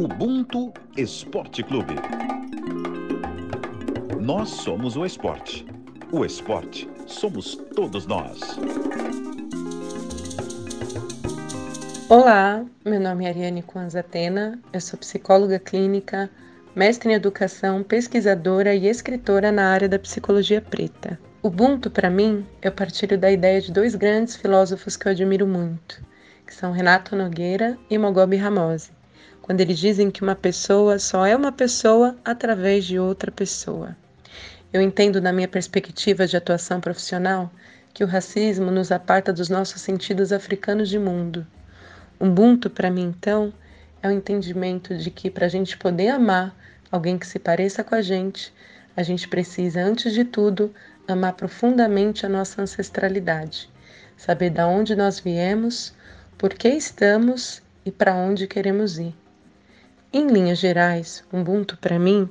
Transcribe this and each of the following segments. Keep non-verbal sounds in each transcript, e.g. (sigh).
Ubuntu Esporte Clube. Nós somos o esporte. O esporte somos todos nós. Olá, meu nome é Ariane Kwanzatena, eu sou psicóloga clínica, mestre em educação, pesquisadora e escritora na área da psicologia preta. Ubuntu, para mim, eu partilho da ideia de dois grandes filósofos que eu admiro muito, que são Renato Nogueira e Mogobe Ramose quando eles dizem que uma pessoa só é uma pessoa através de outra pessoa. Eu entendo, na minha perspectiva de atuação profissional, que o racismo nos aparta dos nossos sentidos africanos de mundo. Ubuntu, para mim, então, é o entendimento de que para a gente poder amar alguém que se pareça com a gente, a gente precisa, antes de tudo, amar profundamente a nossa ancestralidade, saber de onde nós viemos, por que estamos e para onde queremos ir. Em linhas gerais, Ubuntu para mim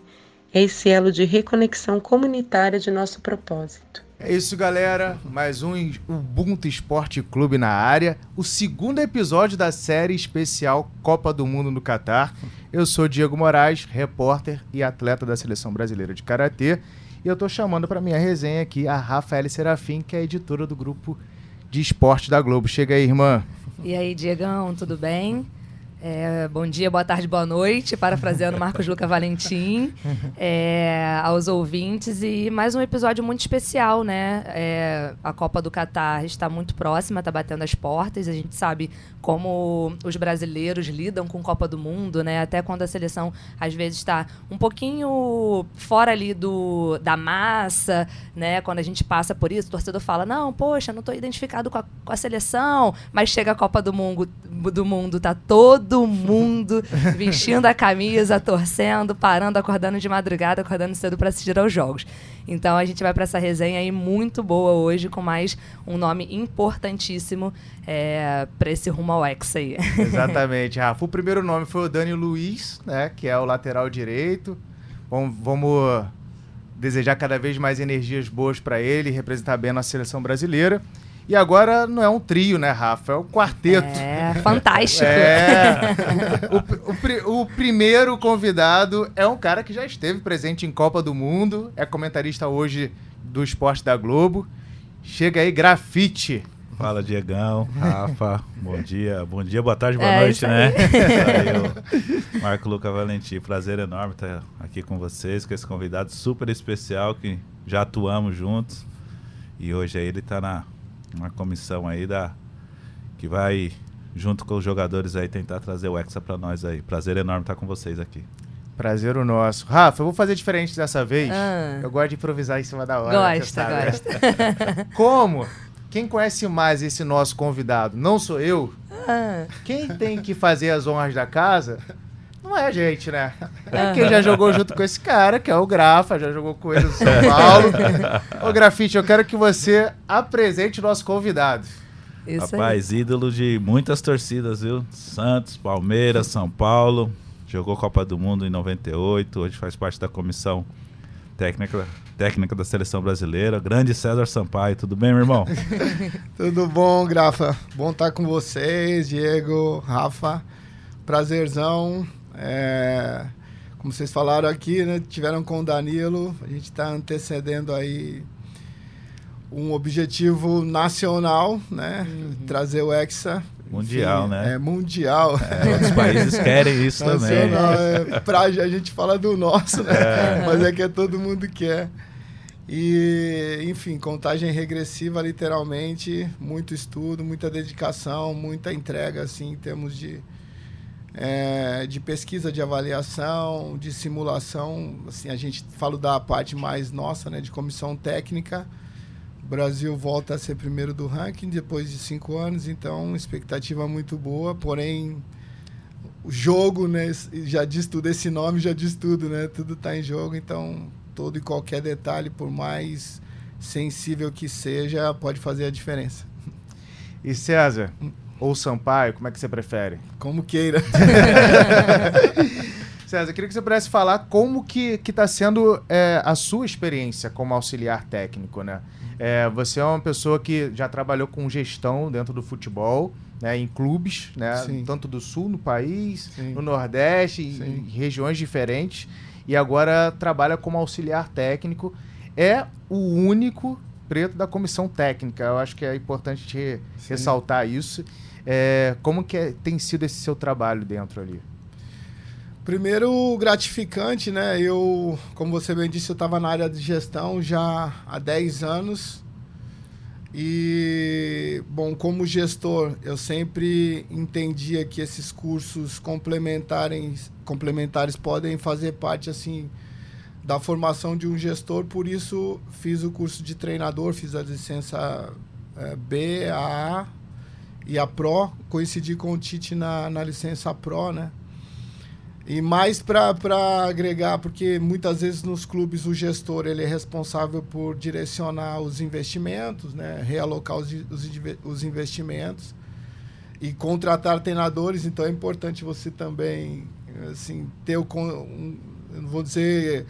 é esse elo de reconexão comunitária de nosso propósito. É isso, galera. Mais um Ubuntu Esporte Clube na área. O segundo episódio da série especial Copa do Mundo no Catar. Eu sou Diego Moraes, repórter e atleta da Seleção Brasileira de Karatê. E eu tô chamando para minha resenha aqui a Rafaela Serafim, que é editora do grupo de esporte da Globo. Chega aí, irmã. E aí, Diegão, tudo bem? É, bom dia, boa tarde, boa noite, parafraseando (laughs) Marcos Luca Valentim, é, aos ouvintes. E mais um episódio muito especial, né? É, a Copa do Catar está muito próxima, está batendo as portas. A gente sabe como os brasileiros lidam com Copa do Mundo, né? Até quando a seleção, às vezes, está um pouquinho fora ali do, da massa, né? Quando a gente passa por isso, o torcedor fala, não, poxa, não estou identificado com a, com a seleção. Mas chega a Copa do Mundo, do mundo tá todo todo mundo vestindo a camisa, torcendo, parando, acordando de madrugada, acordando cedo para assistir aos jogos. Então a gente vai para essa resenha aí muito boa hoje, com mais um nome importantíssimo é, para esse rumo ao X aí. Exatamente, Rafa. O primeiro nome foi o Dani Luiz, né, que é o lateral direito. Vamos, vamos desejar cada vez mais energias boas para ele, representar bem a nossa seleção brasileira. E agora não é um trio, né, Rafa? É um quarteto. É, fantástico. É. (laughs) O, o, o, primeiro convidado é um cara que já esteve presente em Copa do Mundo, é comentarista hoje do Esporte da Globo. Chega aí, grafite. Fala, Diegão, Rafa, bom dia, bom dia, boa tarde, boa é, noite, né? Aí, Marco Luca Valentim, prazer enorme estar aqui com vocês, com esse convidado super especial que já atuamos juntos. E hoje aí ele está na uma comissão aí da que vai junto com os jogadores aí tentar trazer o Hexa para nós aí. Prazer enorme estar com vocês aqui. Prazer o nosso. Rafa, eu vou fazer diferente dessa vez. Ah. Eu gosto de improvisar em cima da hora. Gosta, gosta. (laughs) Como? Quem conhece mais esse nosso convidado? Não sou eu. Ah. Quem tem que fazer as honras da casa não é a gente, né? É quem já jogou junto com esse cara, que é o Grafa, já jogou com ele no São Paulo. (laughs) Ô, Grafite, eu quero que você apresente o nosso convidado. Isso Rapaz, aí. ídolo de muitas torcidas, viu? Santos, Palmeiras, São Paulo. Jogou Copa do Mundo em 98, hoje faz parte da comissão técnica, técnica da seleção brasileira. Grande César Sampaio, tudo bem, meu irmão? (laughs) tudo bom, Grafa? Bom estar com vocês, Diego, Rafa. Prazerzão é, como vocês falaram aqui, né, tiveram com o Danilo, a gente está antecedendo aí um objetivo nacional, né? Uhum. Trazer o Hexa. Mundial, Enfim, né? É mundial. É, outros países querem isso nacional, também. É, pra, a gente fala do nosso, né? É. Mas é que é todo mundo quer. E, enfim, contagem regressiva, literalmente, muito estudo, muita dedicação, muita entrega, assim, em termos de, é, de pesquisa, de avaliação, de simulação. Assim, a gente fala da parte mais nossa, né, de comissão técnica. O Brasil volta a ser primeiro do ranking depois de cinco anos, então expectativa muito boa. Porém, o jogo, né, já diz tudo. Esse nome já diz tudo, né? Tudo está em jogo, então todo e qualquer detalhe, por mais sensível que seja, pode fazer a diferença. E César, hum ou Sampaio? Como é que você prefere? Como queira. (laughs) César, eu queria que você pudesse falar como que está sendo é, a sua experiência como auxiliar técnico, né? É, você é uma pessoa que já trabalhou com gestão dentro do futebol, né, em clubes, né, Sim. tanto do sul no país, Sim. no Nordeste, em regiões diferentes, e agora trabalha como auxiliar técnico. É o único preto da comissão técnica. Eu acho que é importante te ressaltar isso. É, como que é- tem sido esse seu trabalho dentro ali? Primeiro, gratificante, né? Eu, como você bem disse, eu estava na área de gestão já há 10 anos. E, bom, como gestor, eu sempre entendia que esses cursos complementares, complementares podem fazer parte, assim, da formação de um gestor. Por isso, fiz o curso de treinador, fiz a licença eh, B, A e a Pro. Coincidi com o Tite na, na licença Pro, né? E mais para agregar, porque muitas vezes nos clubes o gestor ele é responsável por direcionar os investimentos, né? realocar os, os, os investimentos e contratar treinadores. Então é importante você também assim, ter o. Um, não vou dizer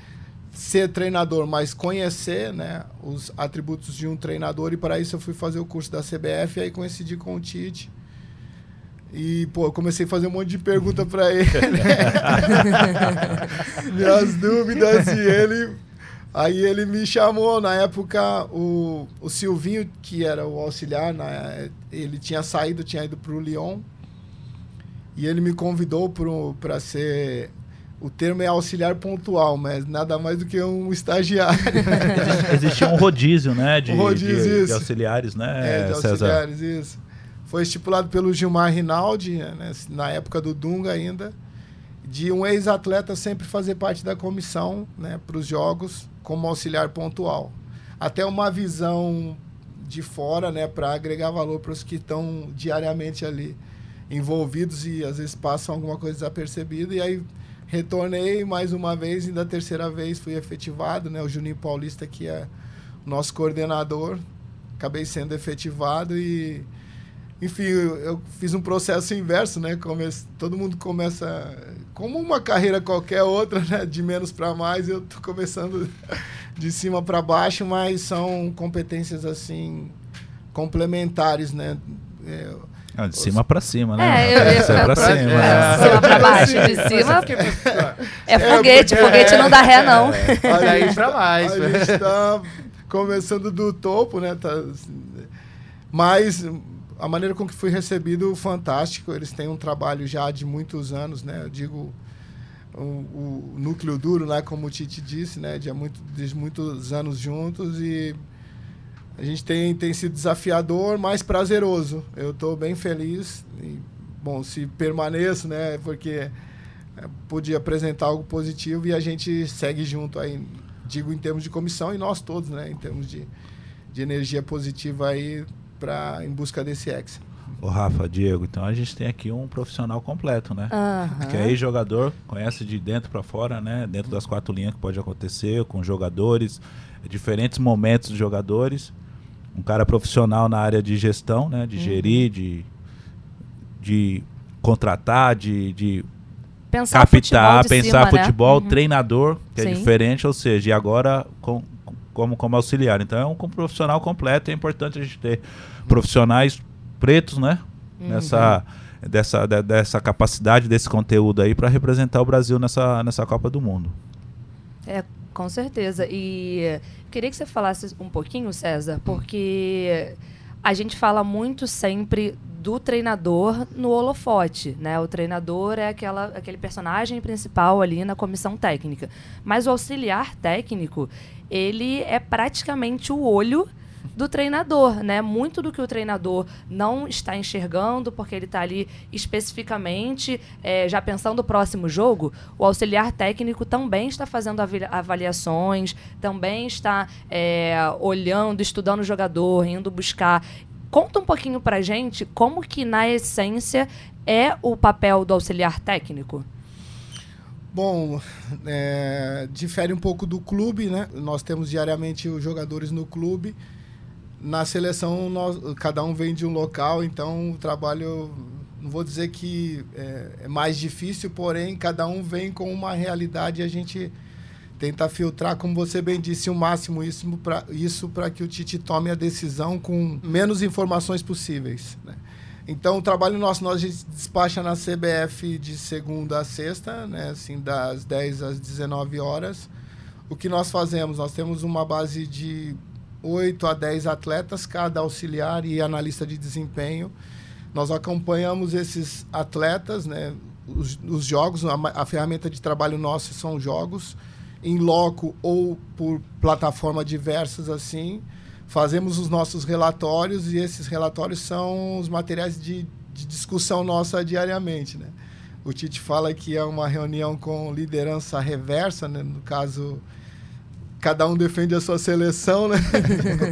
ser treinador, mas conhecer né, os atributos de um treinador. E para isso eu fui fazer o curso da CBF e aí coincidi com o Tite. E, pô, eu comecei a fazer um monte de pergunta para ele, né? (laughs) Minhas dúvidas e ele... Aí ele me chamou, na época, o, o Silvinho, que era o auxiliar, né, ele tinha saído, tinha ido para o Lyon. E ele me convidou para ser... O termo é auxiliar pontual, mas nada mais do que um estagiário. Existia um rodízio, né? De, Um rodízio, de- de auxiliares, né, É, de César? auxiliares, isso. Foi estipulado pelo Gilmar Rinaldi, né, na época do Dunga ainda, de um ex-atleta sempre fazer parte da comissão né, para os jogos como auxiliar pontual. Até uma visão de fora né, para agregar valor para os que estão diariamente ali envolvidos e às vezes passam alguma coisa desapercebida. E aí retornei mais uma vez e da terceira vez fui efetivado. Né, o Juninho Paulista, que é nosso coordenador, acabei sendo efetivado e enfim, eu, eu fiz um processo inverso, né? Come todo mundo começa como uma carreira qualquer outra, né? De menos para mais, eu tô começando de cima para baixo, mas são competências assim complementares, né? É, Ah, de cima pra cima, né? É, eu ia De cima pra cima. é, de cima pra baixo, de cima é foguete, foguete não dá ré não. a Daí gente- pra mais. A gente tá começando do topo, né? Tá, mas a maneira com que fui recebido, fantástico. Eles têm um trabalho já de muitos anos, né? Eu digo o, o núcleo duro, né? Como o Tite disse, né? De, muito, de muitos anos juntos e a gente tem, tem sido desafiador, mas prazeroso. Eu estou bem feliz. E, bom, se permaneço, né? Porque é, pude apresentar algo positivo e a gente segue junto aí, digo em termos de comissão e nós todos, né? Em termos de, de energia positiva aí pra, em busca desse ex. Ô, Rafa, Diego, então a gente tem aqui um profissional completo, né? Aham. Que aí jogador conhece de dentro pra fora, né? Dentro das quatro linhas que pode acontecer com jogadores, diferentes momentos de jogadores. Um cara profissional na área de gestão, né? De Uhum. gerir, de, de contratar, de, de Pensar futebol captar, de pensar cima, né? futebol, Uhum. treinador, que é Sim. diferente, ou seja, e agora com, como, como auxiliar. Então é um com- profissional completo, é importante a gente ter profissionais pretos, né? Uhum. Nessa, dessa, de- dessa capacidade desse conteúdo aí para representar o Brasil nessa, nessa Copa do Mundo. É, com certeza. E queria que você falasse um pouquinho, César, porque a gente fala muito sempre do treinador no holofote, né? O treinador é aquela, aquele personagem principal ali na comissão técnica. Mas o auxiliar técnico, ele é praticamente o olho do treinador, né? Muito do que o treinador não está enxergando, porque ele está ali especificamente eh, já pensando o próximo jogo, o auxiliar técnico também está fazendo avaliações, também está eh, olhando, estudando o jogador, indo buscar. Conta um pouquinho pra gente como que, na essência, é o papel do auxiliar técnico. Bom, é, difere um pouco do clube, né? Nós temos diariamente os jogadores no clube. Na seleção, nós, cada um vem de um local, então o trabalho, não vou dizer que é, é mais difícil, porém, cada um vem com uma realidade e a gente tenta filtrar, como você bem disse, o máximo isso para isso para que o Tite tome a decisão com menos informações possíveis. Né? Então, o trabalho nosso, nós a gente despacha na CBF de segunda a sexta, né? Assim, das 10 às 19 horas. O que nós fazemos? Nós temos uma base de 8 a 10 atletas, cada auxiliar e analista de desempenho. Nós acompanhamos esses atletas, né? Os, os jogos, a, a ferramenta de trabalho nosso são jogos, em loco ou por plataforma diversas assim. Fazemos os nossos relatórios e esses relatórios são os materiais de, de discussão nossa diariamente, né? O Tite fala que é uma reunião com liderança reversa, né? no caso, cada um defende a sua seleção, né?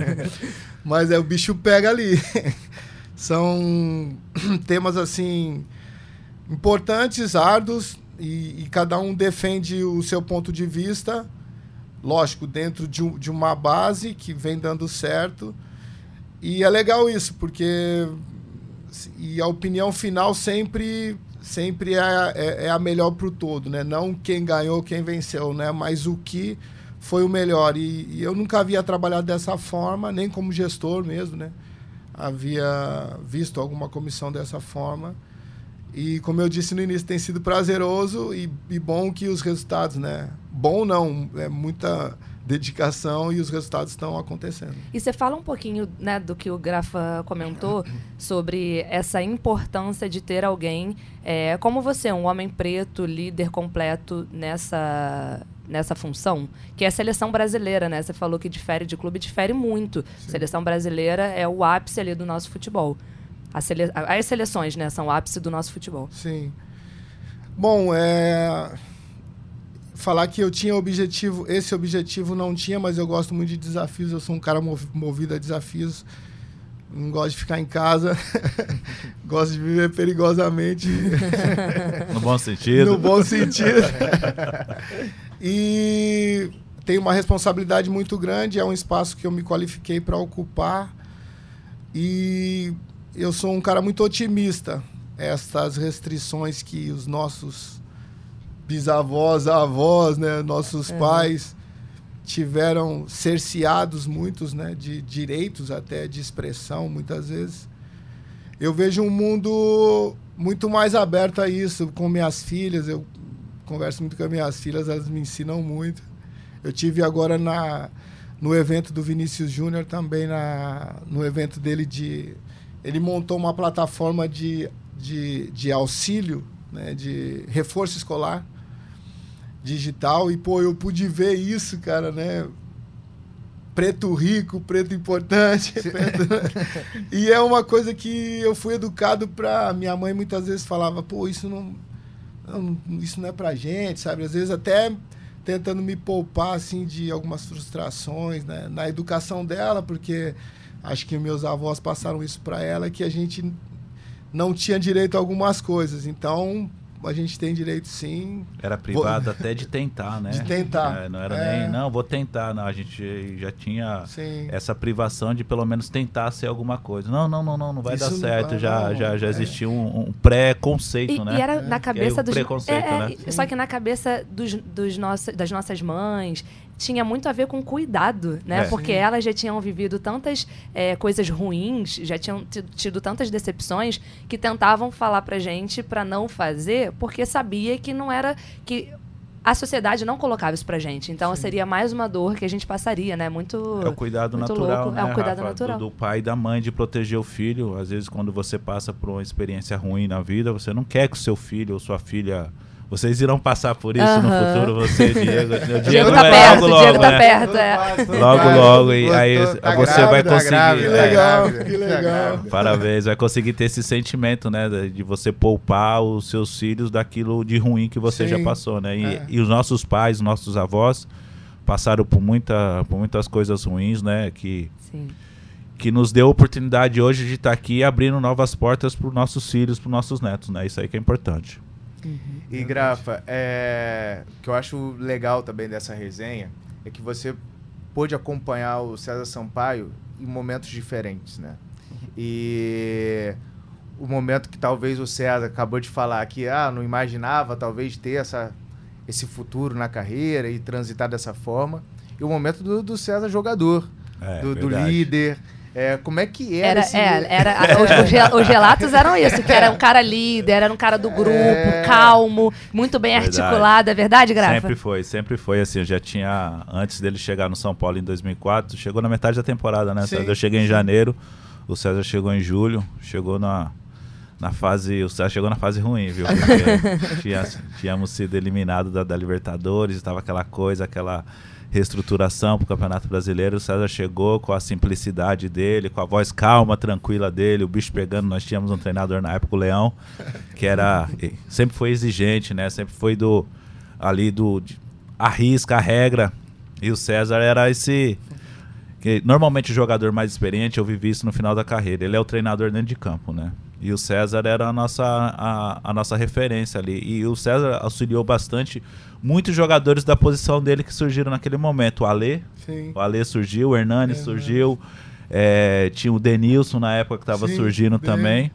(laughs) Mas é o bicho pega ali. (laughs) São (clears throat) temas assim importantes, árduos e, e, cada um defende o seu ponto de vista, lógico, dentro de, de uma base que vem dando certo. E é legal isso, porque e a opinião final sempre sempre é, é, é a melhor para o todo, né? Não quem ganhou, quem venceu, né? Mas o que foi o melhor. E, e eu nunca havia trabalhado dessa forma, nem como gestor mesmo, né? havia visto alguma comissão dessa forma. E como eu disse no início, tem sido prazeroso e, e bom que os resultados, né? Bom não, é muita dedicação e os resultados estão acontecendo. E você fala um pouquinho né, do que o Grafa comentou sobre essa importância de ter alguém é, como você, um homem preto, líder completo nessa nessa função, que é a seleção brasileira, né? Você falou que difere de clube, difere muito. Sim. Seleção brasileira é o ápice ali do nosso futebol. Sele... As seleções, né, são o ápice do nosso futebol. Sim. Bom, é... falar que eu tinha objetivo, esse objetivo não tinha, mas eu gosto muito de desafios, eu sou um cara movido a desafios. Não gosto de ficar em casa. (laughs) gosto de viver perigosamente. No bom sentido. (laughs) No bom sentido. (laughs) e tenho uma responsabilidade muito grande. É um espaço que eu me qualifiquei para ocupar. E eu sou um cara muito otimista. Essas restrições que os nossos bisavós, avós, né, nossos é. pais tiveram cerceados muitos, né, de direitos até de expressão, muitas vezes. Eu vejo um mundo muito mais aberto a isso com minhas filhas. Eu converso muito com as minhas filhas, elas me ensinam muito. Eu tive agora na no evento do Vinícius Júnior também na no evento dele de ele montou uma plataforma de, de, de auxílio, né, de reforço escolar digital e pô, eu pude ver isso, cara, né? Preto rico, preto importante. Preto... (laughs) e é uma coisa que eu fui educado para minha mãe muitas vezes falava, pô, isso não, isso não é pra gente, sabe? Às vezes até tentando me poupar assim de algumas frustrações, né, na educação dela, porque acho que meus avós passaram isso para ela que a gente não tinha direito a algumas coisas. Então, a gente tem direito sim. Era privado vou... (laughs) até de tentar, né? De tentar. É, não era é. nem, não, vou tentar. Não, a gente já tinha sim. essa privação de pelo menos tentar ser alguma coisa. Não, não, não, não, não vai Isso dar certo. Vai, já, não. já, já é. existia um, um pré-conceito, né? E era na cabeça dos. Preconceito, é, né? Só que na cabeça dos, dos nossos, das nossas mães, tinha muito a ver com cuidado, né? É. Porque Sim. elas já tinham vivido tantas é, coisas ruins, já tinham tido tantas decepções que tentavam falar pra gente para não fazer, porque sabia que não era que a sociedade não colocava isso pra gente. Então Sim. seria mais uma dor que a gente passaria, né? Muito. É o cuidado natural. Louco. Né, é o cuidado Rafa? natural. Do, do, pai e da mãe de proteger o filho. Às vezes, quando você passa por uma experiência ruim na vida, você não quer que o seu filho ou sua filha vocês irão passar por isso uh -huh. no futuro, você, Diego. O (laughs) Diego, tá perto, logo, Diego tá né? perto, é. Logo, logo. E aí tá você vai conseguir. Grávida, que legal, que legal. Parabéns, vai conseguir ter esse sentimento, né? De você poupar os seus filhos daquilo de ruim que você Sim. já passou, né? E, é. e, os nossos pais, nossos avós passaram por, muita, por muitas coisas ruins, né? Que. Sim que nos deu a oportunidade hoje de estar aqui abrindo novas portas para os nossos filhos, para os nossos netos, né? Isso aí que é importante. Uhum, e Grafa, é, o que eu acho legal também dessa resenha é que você pôde acompanhar o César Sampaio em momentos diferentes, né? E o momento que talvez o César acabou de falar que ah, não imaginava talvez ter essa, esse futuro na carreira e transitar dessa forma. E o momento do, do César jogador, é, do, do, líder, É, como é que era, Era, esse... é, era, (laughs) os, relatos eram isso, que era um cara líder, era um cara do grupo, É. calmo, muito bem Verdade. articulado, é verdade, Grafa? Sempre foi, sempre foi assim. Eu já tinha, antes dele chegar no São Paulo em 2004, chegou na metade da temporada, né? Sim, César? Eu cheguei em janeiro, o César chegou em julho, chegou na, na fase. O César chegou na fase ruim, viu? Porque (laughs) tínhamos sido eliminados da, da Libertadores, estava aquela coisa, aquela reestruturação para o Campeonato Brasileiro. O César chegou com a simplicidade dele, com a voz calma, tranquila dele, o bicho pegando. Nós tínhamos um treinador na época, o Leão, que era sempre foi exigente, né? Sempre foi do ali do de, arrisca a regra. E o César era esse que normalmente o jogador mais experiente, eu vivi isso no final da carreira. Ele é o treinador dentro de campo, né? E o César era a nossa, a, a nossa referência ali. E o César auxiliou bastante muitos jogadores da posição dele que surgiram naquele momento. O Alê, Sim. o Alê surgiu, o Hernani Hernani. surgiu, é, tinha o Denilson na época que estava surgindo bem, também.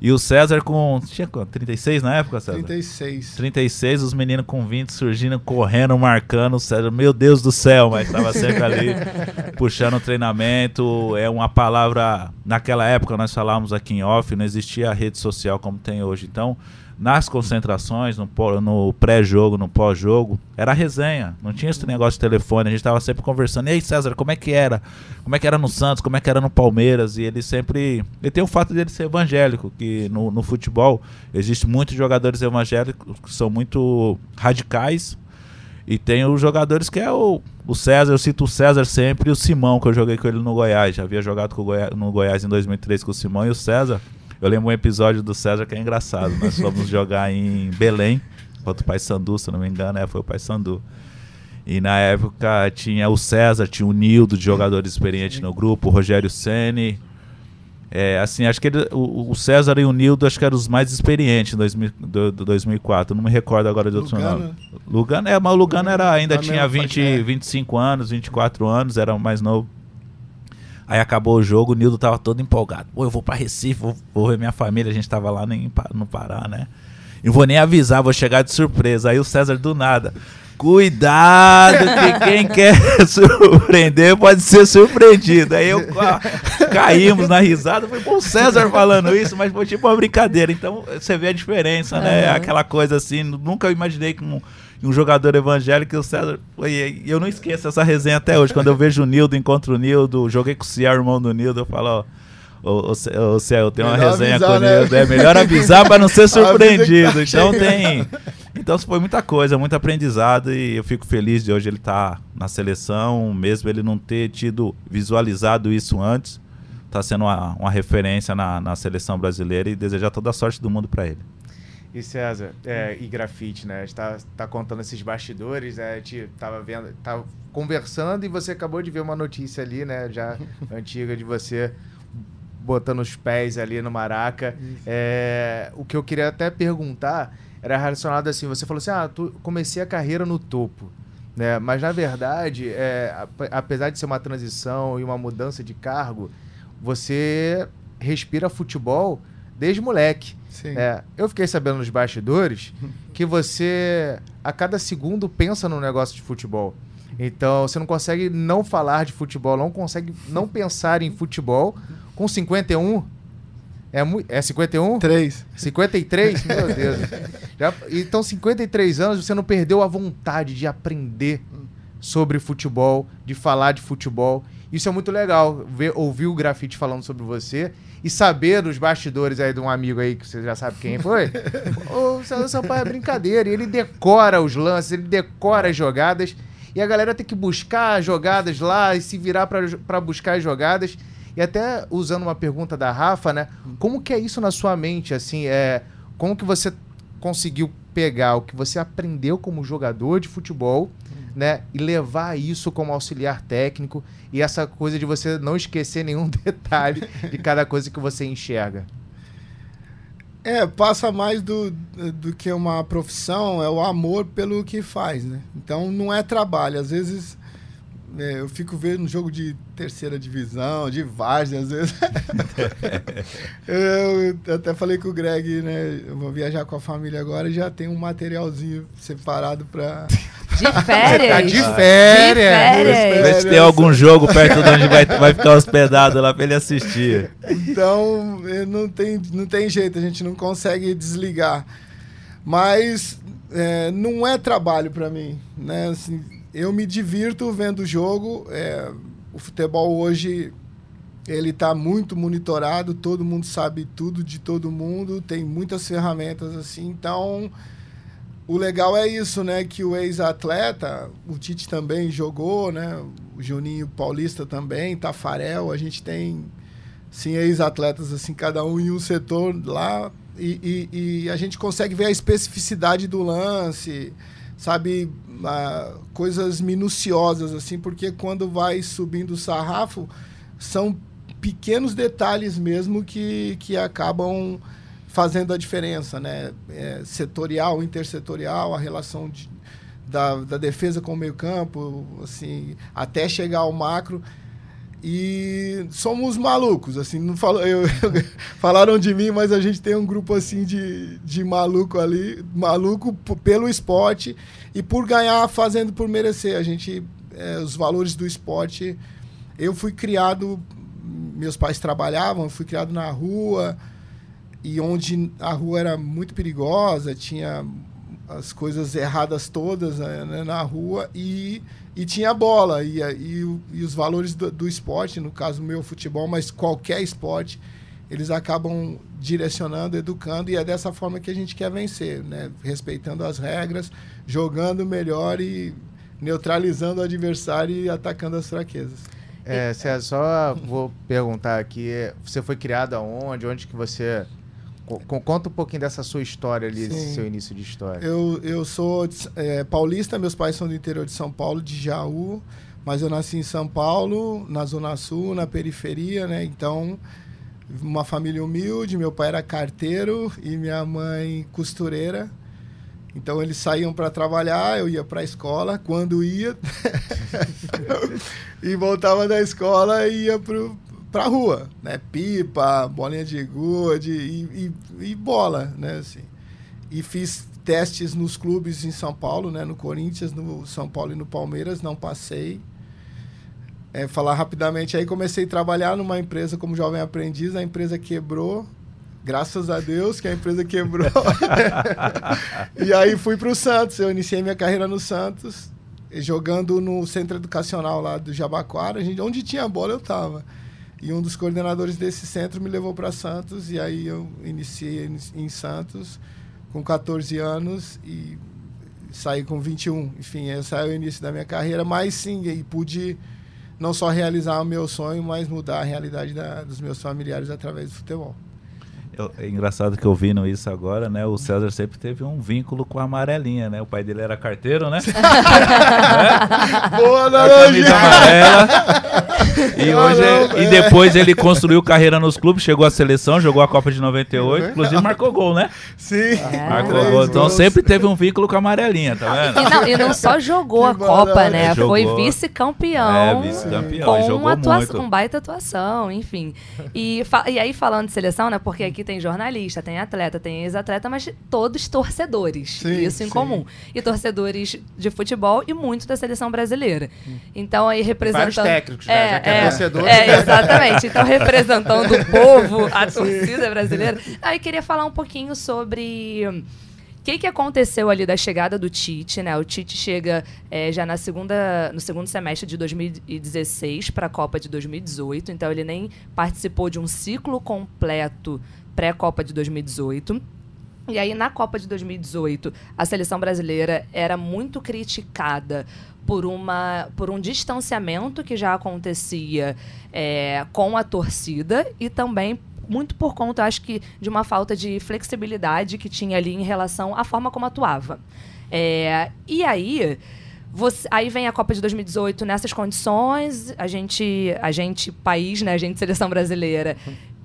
E o César com. Tinha quanto? 36 na época, César? 36. 36, os meninos com 20 surgindo, correndo, marcando o César. Meu Deus do céu, mas estava sempre ali (laughs) puxando o treinamento. É uma palavra. Naquela época nós falávamos aqui em off, não existia rede social como tem hoje. Então, nas concentrações, no, no pré-jogo, no pós-jogo, era resenha. Não tinha esse negócio de telefone. A gente estava sempre conversando. E aí, César, como é que era? Como é que era no Santos? Como é que era no Palmeiras? E ele sempre. Ele tem o fato dele ser evangélico, que no, no futebol existe muitos jogadores evangélicos que são muito radicais. E tem os jogadores que é o, o César, eu cito o César sempre, e o Simão, que eu joguei com ele no Goiás. Já havia jogado Goiás, no Goiás em 2003 com o Simão e o César. Eu lembro um episódio do César que é engraçado. Nós (laughs) fomos jogar em Belém, contra o Paysandu, se não me engano, é, foi o Paysandu. E na época tinha o César, tinha o Nildo de jogadores experientes no grupo, o Rogério Ceni. É, assim, acho que ele- o, o César e o Nildo acho que eram os mais experientes em 2000, do, do 2004. Não me recordo agora de outro Lugano. nome. Lugano, é, mas o Lugano era, ainda tinha mesma 20, faixa, é. 25 anos, 24 anos, era o mais novo. Aí acabou o jogo, o Nildo tava todo empolgado. Pô, eu vou pra Recife, vou, vou ver minha família. A gente tava lá nem, no Pará, né? Não vou nem avisar, vou chegar de surpresa. Aí o César do nada. Cuidado, que quem (laughs) quer (laughs) surpreender pode ser surpreendido. Aí eu ca- caímos na risada. Foi o César falando isso, mas foi tipo uma brincadeira. Então você vê a diferença, né? Aham. Aquela coisa assim. Nunca imaginei que um, um jogador evangélico e o César. E eu não esqueço essa resenha até hoje. Quando eu vejo o Nildo, encontro o Nildo, joguei com o Ciel, irmão do Nildo, eu falo, ó. Ô, ô, ô, Céu, tenho uma Melhor resenha avisar, com o né? Nildo. É melhor avisar pra não ser (laughs) tá surpreendido. Então tem. Então foi muita coisa, muito aprendizado e eu fico feliz de hoje ele estar na seleção, mesmo ele não ter tido visualizado isso antes. Tá sendo uma, uma referência na, na seleção brasileira e desejar toda a sorte do mundo para ele. E César, é, e grafite, né? A gente tá, tá contando esses bastidores, né? A gente tava vendo, tava conversando e você acabou de ver uma notícia ali, né? Já (laughs) antiga de você botando os pés ali no Maraca. É, o que eu queria até perguntar era relacionado assim, você falou assim, ah, tu comecei a carreira no topo. Né? Mas na verdade, é, ap- apesar de ser uma transição e uma mudança de cargo, você respira futebol desde moleque. É, eu fiquei sabendo nos bastidores (laughs) que você, a cada segundo, pensa num negócio de futebol. Então, você não consegue não falar de futebol, não consegue não pensar em futebol com 51. É, é 51? Três. 53? (laughs) Meu Deus. Já- então, 53 anos, você não perdeu a vontade de aprender sobre futebol, de falar de futebol. Isso é muito legal, ver, ouvir o grafite falando sobre você e saber dos bastidores aí de um amigo aí, que você já sabe quem foi. o César Sampaio é brincadeira, e ele decora os lances, ele decora as jogadas, e a galera tem que buscar as jogadas lá e se virar para buscar as jogadas. E até usando uma pergunta da Rafa, né? Como que é isso na sua mente, assim, é... Como que você conseguiu pegar o que você aprendeu como jogador de futebol, né, e levar isso como auxiliar técnico e essa coisa de você não esquecer nenhum (laughs) detalhe de cada coisa que você enxerga. É, passa mais do, do que uma profissão, é o amor pelo que faz, né? Então não é trabalho. Às vezes é, eu fico vendo um jogo de terceira divisão, de várzea, às vezes. (laughs) eu até falei com o Greg, né? Eu vou viajar com a família agora e já tem um materialzinho separado para De férias? (laughs) Tá de férias. De férias. Se tem algum jogo perto de onde vai, vai ficar hospedado lá pra ele assistir. Então, eh, não tem, não tem jeito, a gente não consegue desligar. Mas é, não é trabalho para mim, né? Assim, eu me divirto vendo o jogo. É, o futebol hoje ele está muito monitorado, todo mundo sabe tudo de todo mundo, tem muitas ferramentas assim. Então, o legal é isso, né? Que o ex-atleta, o Tite também jogou, né? O Juninho Paulista também, Tafarel, a gente tem sim ex-atletas assim, cada um em um setor lá e, e, e, a gente consegue ver a especificidade do lance, sabe, uh, coisas minuciosas assim, porque quando vai subindo o sarrafo são pequenos detalhes mesmo que, que acabam fazendo a diferença, né? É, setorial, intersetorial, a relação de, da, da defesa com o meio campo, assim, até chegar ao macro. E somos malucos, assim, não falo, eu, (laughs) falaram de mim, mas a gente tem um grupo assim de, de maluco ali, maluco pelo esporte e por ganhar fazendo por merecer. A gente, é, os valores do esporte, eu fui criado meus pais trabalhavam, fui criado na rua e onde a rua era muito perigosa, tinha as coisas erradas todas né, né na rua e, e tinha bola e, e, e os valores do, do, esporte, no caso meu futebol, mas qualquer esporte, eles acabam direcionando, educando e é dessa forma que a gente quer vencer, né? respeitando as regras, jogando melhor e neutralizando o adversário e atacando as fraquezas. É, é, só vou perguntar aqui, você foi criado aonde? Onde que você... Conta um pouquinho dessa sua história ali, Sim. seu início de história. Eu, eu sou é, paulista, meus pais são do interior de São Paulo, de Jaú, mas eu nasci em São Paulo, na Zona Sul, na periferia, né? Então, uma família humilde, meu pai era carteiro e minha mãe costureira. Então eles saíam para trabalhar, eu ia para a escola. Quando ia, (laughs) e voltava da escola e ia para a rua, né? Pipa, bolinha de gude e, e, e, bola, né? Assim. E fiz testes nos clubes em São Paulo, né? No Corinthians, no São Paulo e no Palmeiras, não passei. É, falar rapidamente, aí comecei a trabalhar numa empresa como jovem aprendiz, a empresa quebrou, Graças a Deus que a empresa quebrou. (laughs) e aí fui para o Santos. Eu iniciei minha carreira no Santos, jogando no centro educacional lá do Jabaquara. Onde tinha bola eu estava. E um dos coordenadores desse centro me levou para Santos. E aí eu iniciei em Santos com 14 anos e saí com 21. Enfim, esse é o início da minha carreira. Mas sim, e pude não só realizar o meu sonho, mas mudar a realidade da, dos meus familiares através do futebol. É engraçado que ouvindo isso agora, né? O César sempre teve um vínculo com a amarelinha, né? O pai dele era carteiro, né? (laughs) é? Boa analogia! amarela. E, hoje, é, e depois ele construiu carreira nos clubes, chegou à seleção, jogou a Copa de 98, inclusive marcou gol, né? Sim. É. Marcou gol. Então sempre teve um vínculo com a amarelinha, tá vendo? E não, e não só jogou que a Copa, né? Jogou. Foi vice-campeão. É, vice-campeão. Com, jogou muito. com baita atuação, enfim. E, e aí, falando de seleção, né? Porque aqui tem jornalista, tem atleta, tem ex-atleta, mas todos torcedores. Sim, isso em sim. comum. E torcedores de futebol e muito da seleção brasileira. Então, aí representando. Vários técnicos, né? é, já que é, é torcedor. É, exatamente. Então, representando o povo, a torcida brasileira. Aí queria falar um pouquinho sobre o que, que aconteceu ali da chegada do Tite, né? O Tite chega é, já na segunda, no segundo semestre de 2016 para a Copa de 2018, então ele nem participou de um ciclo completo pré-Copa de 2018. E aí, na Copa de 2018, a seleção brasileira era muito criticada por, uma, por um distanciamento que já acontecia é, com a torcida e também muito por conta, acho que, de uma falta de flexibilidade que tinha ali em relação à forma como atuava. É, e aí. Você, aí vem a Copa de 2018 nessas condições, a gente, a gente país, né, a gente seleção brasileira,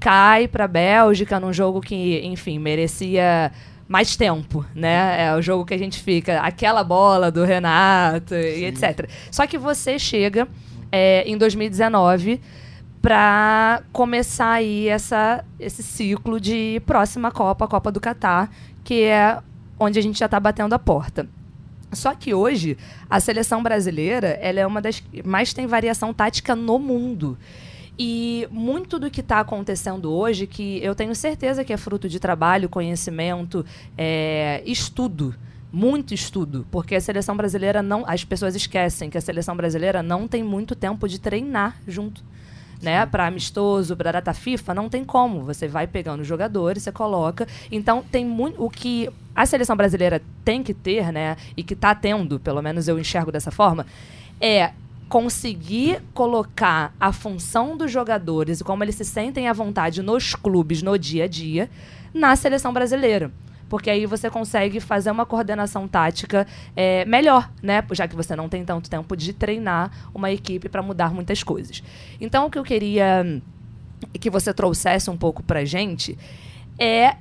cai para a Bélgica num jogo que, enfim, merecia mais tempo, né? É o jogo que a gente fica, aquela bola do Renato Sim. e etc. Só que você chega é, em 2019 para começar aí essa, esse ciclo de próxima Copa, a Copa do Catar, que é onde a gente já está batendo a porta. Só que hoje, a seleção brasileira ela é uma das que mais tem variação tática no mundo. E muito do que está acontecendo hoje, que eu tenho certeza que é fruto de trabalho, conhecimento, é, estudo muito estudo, porque a seleção brasileira não, as pessoas esquecem que a seleção brasileira não tem muito tempo de treinar junto. Né, para amistoso, para data FIFA, não tem como. Você vai pegando os jogadores, você coloca. Então, tem muito. O que a seleção brasileira tem que ter, né? E que está tendo, pelo menos eu enxergo dessa forma, é conseguir colocar a função dos jogadores e como eles se sentem à vontade nos clubes no dia a dia na seleção brasileira porque aí você consegue fazer uma coordenação tática é, melhor, né? Já que você não tem tanto tempo de treinar uma equipe para mudar muitas coisas. Então, o que eu queria que você trouxesse um pouco para gente é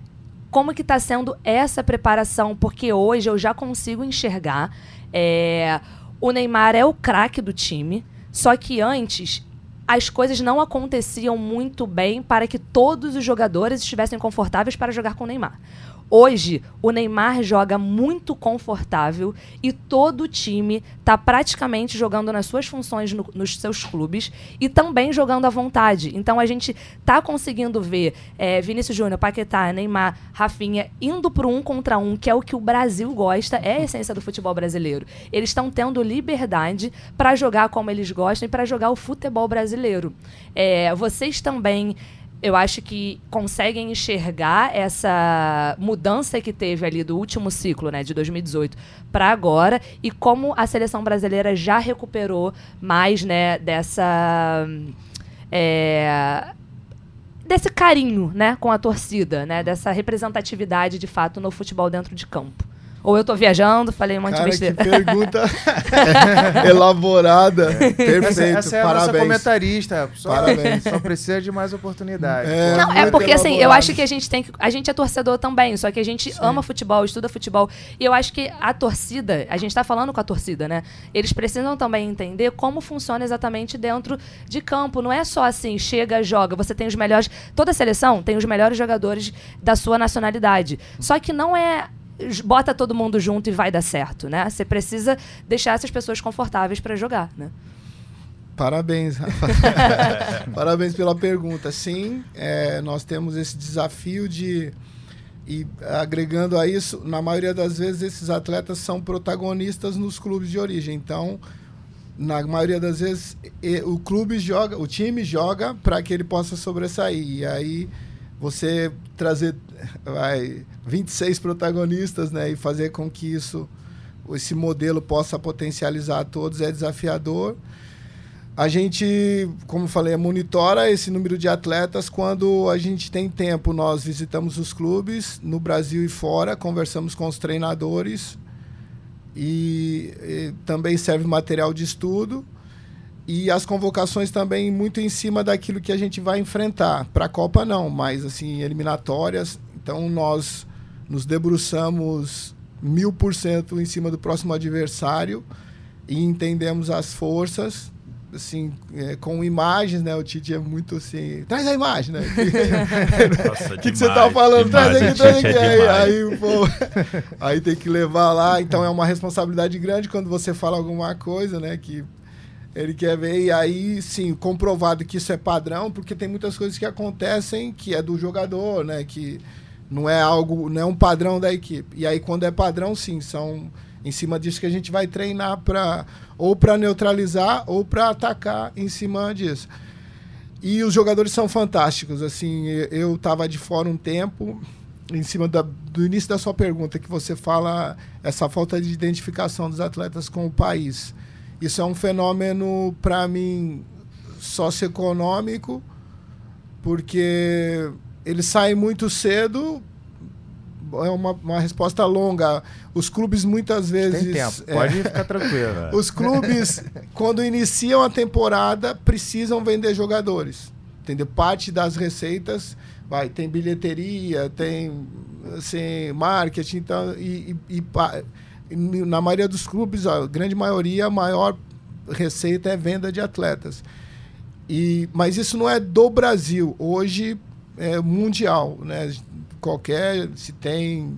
como que está sendo essa preparação, porque hoje eu já consigo enxergar é, o Neymar é o craque do time, só que antes as coisas não aconteciam muito bem para que todos os jogadores estivessem confortáveis para jogar com o Neymar. Hoje, o Neymar joga muito confortável e todo o time está praticamente jogando nas suas funções no, nos seus clubes e também jogando à vontade. Então a gente está conseguindo ver é, Vinícius Júnior, Paquetá, Neymar, Rafinha indo para um contra um, que é o que o Brasil gosta, é a essência do futebol brasileiro. Eles estão tendo liberdade para jogar como eles gostam e para jogar o futebol brasileiro. É, vocês também eu acho que conseguem enxergar essa mudança que teve ali do último ciclo, né, de 2018 para agora e como a seleção brasileira já recuperou mais, né, dessa é, desse carinho, né, com a torcida, né, dessa representatividade de fato no futebol dentro de campo. Ou eu tô viajando, falei um monte Cara, de besteira. Que pergunta (laughs) elaborada. Perfeito. Essa, essa é a Parabéns. nossa comentarista. Só, Parabéns. Só precisa de mais oportunidade. É, Não, é porque assim, eu elaborado. acho que a gente tem que. A gente é torcedor também, só que a gente ama futebol, estuda futebol. E eu acho que a torcida, a gente tá falando com a torcida, né? Eles precisam também entender como funciona exatamente dentro de campo. Não é só assim, chega, joga. Você tem os melhores. Toda seleção tem os melhores jogadores da sua nacionalidade. Só que não é bota todo mundo junto e vai dar certo, né? Você precisa deixar essas pessoas confortáveis para jogar, né? Parabéns, Rafa. (laughs) (laughs) Parabéns pela pergunta. Sim, é, nós temos esse desafio de. E agregando a isso, na maioria das vezes, esses atletas são protagonistas nos clubes de origem. Então, na maioria das vezes, o clube joga, o time joga para que ele possa sobressair. E aí, você trazer vai, 26 protagonistas né, e fazer com que isso, esse modelo possa potencializar todos é desafiador. A gente, como falei, monitora esse número de atletas quando a gente tem tempo. Nós visitamos os clubes no Brasil e fora, conversamos com os treinadores e, e também serve material de estudo. E as convocações também muito em cima daquilo que a gente vai enfrentar. Para a Copa não, mas assim, eliminatórias. Então nós nos debruçamos mil por cento em cima do próximo adversário e entendemos as forças assim, é, com imagens, né? O Tite é muito assim, traz a imagem, né? (laughs) (laughs) O que, que você tava falando? Traz aqui, traz aqui. Aí, aí, pô, (laughs) aí tem que levar lá. Então é uma responsabilidade grande quando você fala alguma coisa, né? Que ele quer ver. E aí, sim, comprovado que isso é padrão, porque tem muitas coisas que acontecem que é do jogador, né? Que não é algo, não é um padrão da equipe. E aí, quando é padrão, sim, são em cima disso que a gente vai treinar para ou para neutralizar ou para atacar em cima disso. E os jogadores são fantásticos. Assim, eu estava de fora um tempo, em cima da, do início da sua pergunta, que você fala essa falta de identificação dos atletas com o país. Isso é um fenômeno, para mim, socioeconômico, porque eles saem muito cedo. É uma, uma resposta longa. Os clubes muitas vezes. Tem tempo, é, pode ficar tranquilo. né? (laughs) os clubes, quando iniciam a temporada, precisam vender jogadores. Entendeu? Parte das receitas vai, tem bilheteria, tem assim, marketing, então, e, e- e na maioria dos clubes, a grande maioria, a maior receita é venda de atletas. E, mas isso não é do Brasil. Hoje é mundial. Né? Qualquer, se tem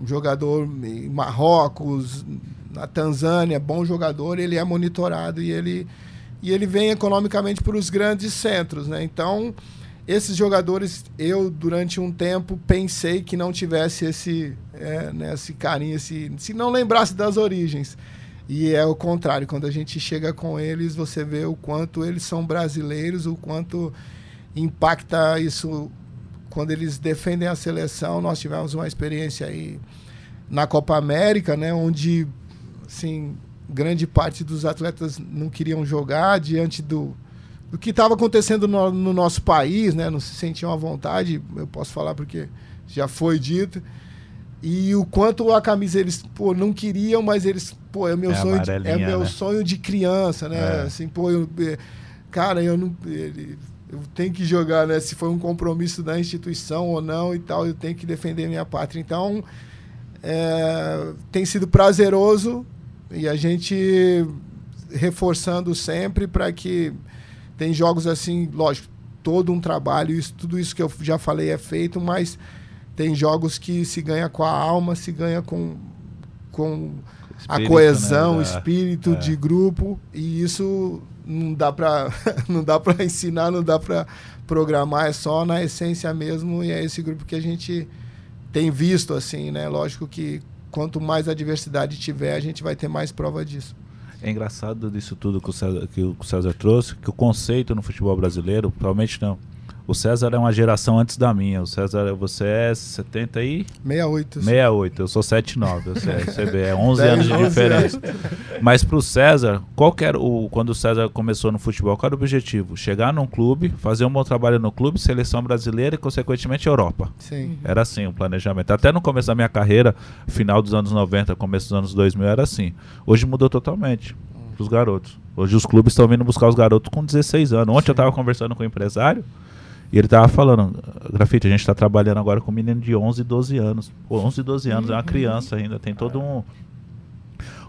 um jogador em Marrocos, na Tanzânia, bom jogador, ele é monitorado e ele, e ele vem economicamente para os grandes centros. Né? Então, esses jogadores, eu, durante um tempo, pensei que não tivesse esse, é, né, esse carinho, esse, se não lembrasse das origens. E é o contrário, quando a gente chega com eles, você vê o quanto eles são brasileiros, o quanto impacta isso quando eles defendem a seleção. Nós tivemos uma experiência aí na Copa América, né, onde assim, grande parte dos atletas não queriam jogar diante do, do que estava acontecendo no, no, nosso país, né, não se sentiam à vontade, eu posso falar porque já foi dito. E o quanto a camisa eles pô, não queriam, mas eles, pô, é meu, é sonho, de, é meu né? sonho de criança, né? É. Assim, pô, eu, é, cara, eu não. Ele, eu tenho que jogar, né? Se foi um compromisso da instituição ou não e tal, eu tenho que defender minha pátria. Então, é, tem sido prazeroso e a gente reforçando sempre para que tem jogos assim, lógico, todo um trabalho, isso, tudo isso que eu já falei é feito, mas tem jogos que se ganha com a alma, se ganha com, com espírito, a coesão, né? o espírito é. de grupo, e isso não dá para (laughs) não dá para ensinar, não dá para programar, é só na essência mesmo, e é esse grupo que a gente tem visto assim, né? Lógico que quanto mais adversidade tiver, a gente vai ter mais prova disso. É engraçado disso tudo que o César, que o César trouxe, que o conceito no futebol brasileiro, provavelmente não, o César é uma geração antes da minha. O César, você é 70 e... 68. 68, eu sou 79. (laughs) Você vê, é 11 anos de diferença. Mas pro César, qual que era o... Quando o César começou no futebol, qual era o objetivo? Chegar num clube, fazer um bom trabalho no clube, seleção brasileira e, consequentemente, Europa. Sim. Era assim o planejamento. Até no começo da minha carreira, final dos anos 90, começo dos anos 2000, era assim. Hoje mudou totalmente pros garotos. Hoje os clubes estão vindo buscar os garotos com 16 anos. Ontem Sim. eu estava conversando com um empresário e ele tava falando, grafite, a gente está trabalhando agora com um menino de 11, 12 anos. Pô, 11, 12 anos, uhum. é uma criança ainda, tem todo um.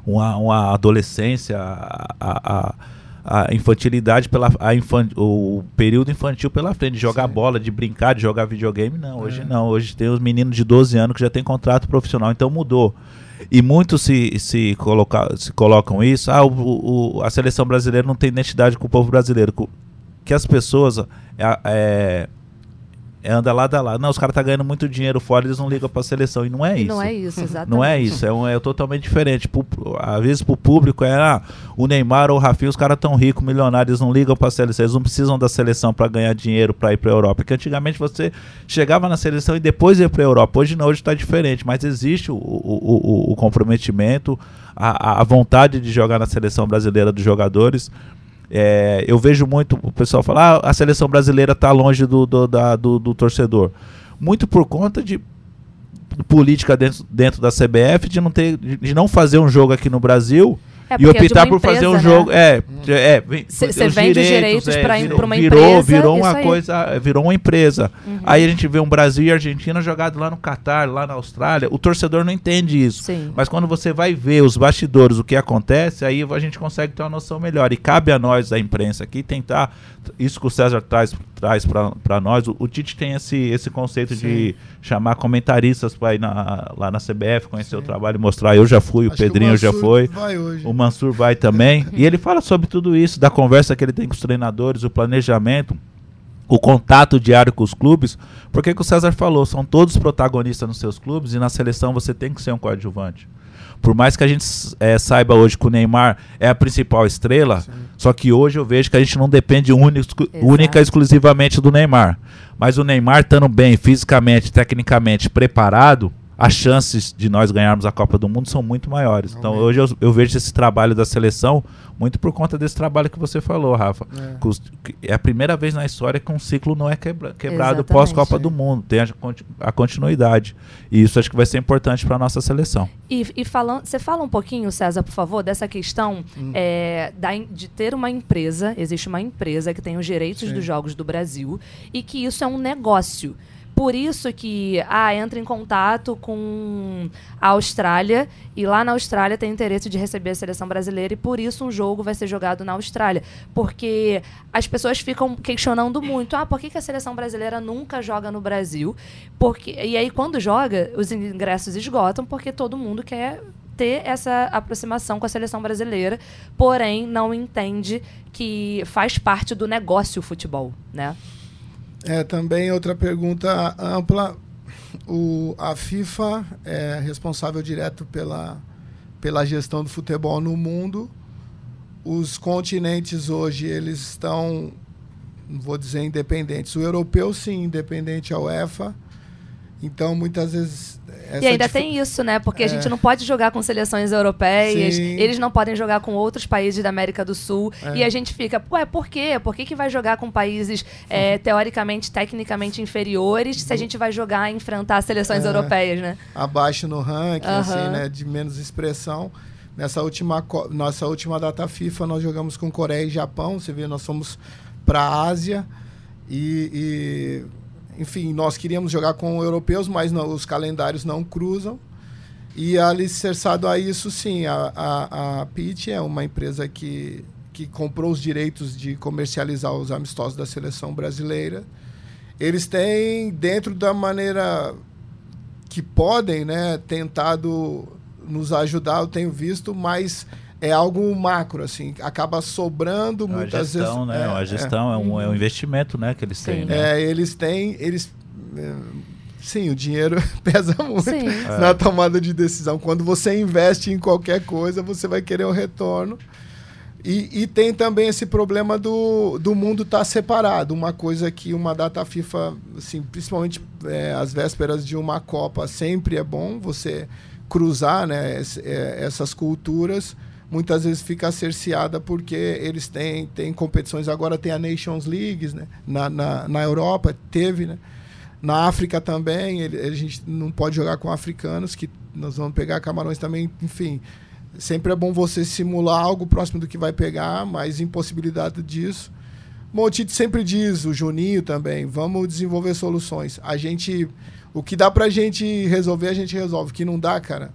Uma, uma adolescência, a, a, a infantilidade pela. A infan, o período infantil pela frente, de jogar Sim. bola, de brincar, de jogar videogame. Não, hoje é. não. Hoje tem os meninos de 12 anos que já tem contrato profissional, então mudou. E muitos se, se, coloca, se colocam isso, ah, o, o, a seleção brasileira não tem identidade com o povo brasileiro que as pessoas é, é, é anda lá da lá. Não, os caras tá ganhando muito dinheiro fora, eles não ligam para a seleção. E não é isso. Não é isso, exatamente. Não é isso, é, um, é totalmente diferente. Pro, às vezes pro público é ah, o Neymar ou o Rafinha, os caras tão ricos, milionários, não ligam para a seleção, eles não precisam da seleção para ganhar dinheiro para ir para Europa. Porque antigamente você chegava na seleção e depois ia para Europa. Hoje não, hoje está diferente, mas existe o, o, o, o comprometimento, a, a vontade de jogar na seleção brasileira dos jogadores. É, eu vejo muito o pessoal falar ah, a seleção brasileira está longe do, do, da, do, do, torcedor. Muito por conta de política dentro, dentro da CBF de não, ter, de não fazer um jogo aqui no Brasil é e optar por fazer um né? jogo. É, é Você vende direitos, direitos é, para uma virou, empresa. Virou uma coisa, virou uma empresa. Uhum. Aí a gente vê um Brasil e Argentina jogado lá no Catar, lá na Austrália. O torcedor não entende isso. Sim. Mas quando você vai ver os bastidores, o que acontece, aí a gente consegue ter uma noção melhor. E cabe a nós, da imprensa, aqui, tentar. Isso que o César traz, traz para nós. O, o, Tite tem esse, esse conceito Sim. de chamar comentaristas para ir na, lá na CBF, conhecer Sim. o trabalho mostrar. Eu já fui, Acho o Pedrinho o já foi. Vai hoje. O Mansur vai também. (laughs) e ele fala sobre tudo isso, da conversa que ele tem com os treinadores, o planejamento, o contato diário com os clubes. Porque que o César falou, são todos protagonistas nos seus clubes e na seleção você tem que ser um coadjuvante. Por mais que a gente é, saiba hoje que o Neymar é a principal estrela, Sim. só que hoje eu vejo que a gente não depende único, única exclusivamente do Neymar. Mas o Neymar estando bem fisicamente, tecnicamente preparado, as chances de nós ganharmos a Copa do Mundo são muito maiores. Então hoje eu, eu, vejo esse trabalho da seleção muito por conta desse trabalho que você falou, Rafa. É, é a primeira vez na história que um ciclo não é quebra, quebrado pós-Copa do Mundo, tem a, a, continuidade. E isso acho que vai ser importante para a nossa seleção. E, e falando, você fala um pouquinho, César, por favor, dessa questão hum. é, da, de ter uma empresa, existe uma empresa que tem os direitos Sim. dos jogos do Brasil e que isso é um negócio por isso que ah, entra em contato com a Austrália e lá na Austrália tem interesse de receber a seleção brasileira e por isso um jogo vai ser jogado na Austrália. Porque as pessoas ficam questionando muito: ah, por que, que a seleção brasileira nunca joga no Brasil? Porque, e aí, quando joga, os ingressos esgotam porque todo mundo quer ter essa aproximação com a seleção brasileira, porém não entende que faz parte do negócio o futebol, né? É, também outra pergunta ampla. O, a FIFA é responsável direto pela, pela gestão do futebol no mundo. Os continentes hoje eles estão, vou dizer independentes. O europeu sim, independente à UEFA. Então muitas vezes e ainda dif... tem isso, né? Porque é. a gente não pode jogar com seleções europeias, Sim. eles não podem jogar com outros países da América do Sul. É. E a gente fica, ué, por quê? Por que, que vai jogar com países é, teoricamente, tecnicamente inferiores se a gente vai jogar e enfrentar seleções é. europeias, né? Abaixo no ranking, uh -huh. assim, né? De menos expressão. Nessa última, nossa última data FIFA, nós jogamos com Coreia e Japão. Você vê, nós fomos para a Ásia e, e enfim, nós queríamos jogar com europeus, mas não, os calendários não cruzam. E alicerçado a isso, sim, a, a, a Pitt é uma empresa que, que comprou os direitos de comercializar os amistosos da seleção brasileira. Eles têm, dentro da maneira que podem, né, tentado nos ajudar, eu tenho visto, mas é algo macro, assim, acaba sobrando é muitas gestão, vezes. Né? É, a gestão é, é, um, é um investimento né, que eles têm. Né? É, eles têm. Eles, é, sim, o dinheiro (laughs) pesa muito sim. na tomada de decisão. Quando você investe em qualquer coisa, você vai querer o um retorno. E, e, tem também esse problema do, do mundo estar tá separado. Uma coisa que uma data FIFA, assim, principalmente é, às vésperas de uma Copa, sempre é bom você cruzar né, essas culturas muitas vezes fica cerceada porque eles têm, têm competições. Agora tem a Nations League, né? Na, na, na Europa teve, né? Na África também, ele, a gente não pode jogar com africanos, que nós vamos pegar camarões também, enfim. Sempre é bom você simular algo próximo do que vai pegar, mas impossibilidade disso. Bom, o Tite sempre diz, o Juninho também, vamos desenvolver soluções. A gente o que dá pra gente resolver, a gente resolve. O que não dá, cara,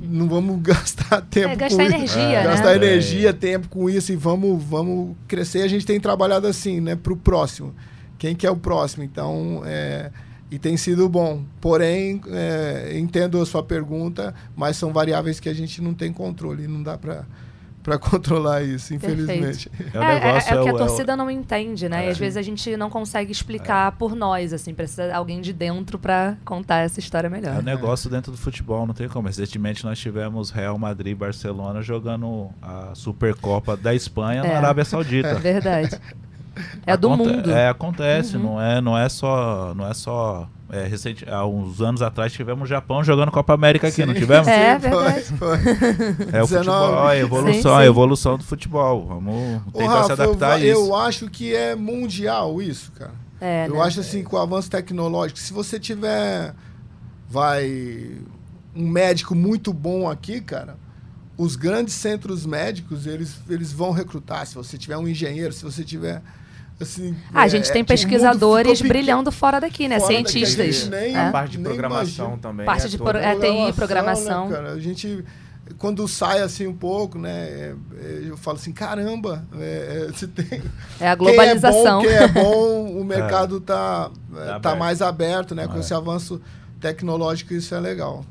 não vamos (laughs) gastar tempo é, gastar com energia, isso. É. Né? Gastar energia, tempo com isso e vamos, vamos crescer. A gente tem trabalhado assim, né, pro próximo. Quem que é o próximo? Então, é, e tem sido bom. Porém, é, entendo a sua pergunta, mas são variáveis que a gente não tem controle, não dá para para controlar isso, infelizmente. É, é, é, é, o que a é torcida não entende, né? e às vezes a gente não consegue explicar por nós, assim, precisa alguém de dentro para contar essa história melhor. É um negócio dentro do futebol, não tem como. Recentemente nós tivemos Real Madrid e Barcelona jogando a Supercopa da Espanha na Arábia Saudita. É verdade. (laughs) É do mundo. É, acontece, uhum. não é, não é só, não é só é, recente, há uns anos atrás tivemos o Japão jogando Copa América aqui, sim, não tivemos? É, verdade. Foi, foi. É o futebol, a evolução, sim, sim. a evolução do futebol. Vamos tentar Rafa, se adaptar eu, a isso. Eu acho que é mundial isso, cara. É, eu né? acho assim, com o avanço tecnológico, se você tiver, vai, um médico muito bom aqui, cara, os grandes centros médicos, eles, eles vão recrutar. Se você tiver um engenheiro, se você tiver Assim, ah, a gente é, tem pesquisadores brilhando fora daqui, né? Fora Cientistas. Daqui, nem, é. A parte de programação também. Parte é de pro, é, TI, programação. Né, cara? A gente, quando sai assim um pouco, né? É, é, eu falo assim, caramba, é, você tem. É a globalização. Quem é bom, quem (laughs) é bom o mercado está tá, tá mais aberto, né? Com esse avanço tecnológico, isso é legal.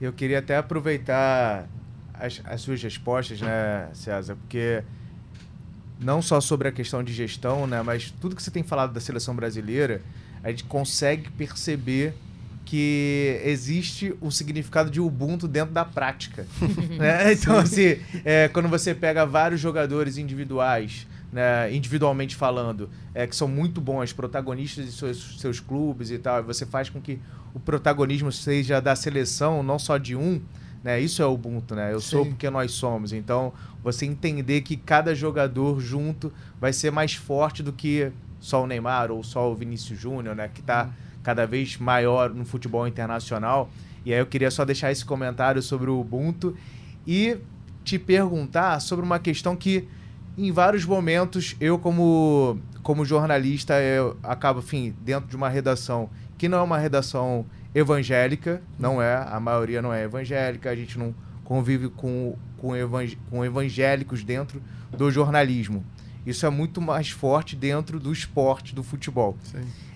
Eu queria até aproveitar as, as suas respostas, né, César? Porque não só sobre a questão de gestão, né, mas tudo que você tem falado da seleção brasileira, a gente consegue perceber que existe o significado de Ubuntu dentro da prática. (laughs) né? Então, assim, é, quando você pega vários jogadores individuais, né, individualmente falando, é, que são muito bons, protagonistas de seus, seus clubes e tal, e você faz com que o protagonismo seja da seleção, não só de um, né? Isso é o Ubuntu, né? Eu Sim. sou porque nós somos. Então, você entender que cada jogador junto vai ser mais forte do que só o Neymar ou só o Vinícius Júnior, né? Que está cada vez maior no futebol internacional. E aí eu queria só deixar esse comentário sobre o Ubuntu e te perguntar sobre uma questão que em vários momentos eu como como jornalista eu acabo, enfim, dentro de uma redação que não é uma redação evangélica, não é, a maioria não é evangélica, a gente não convive com, com, evang com evangélicos dentro do jornalismo. Isso é muito mais forte dentro do esporte, do futebol.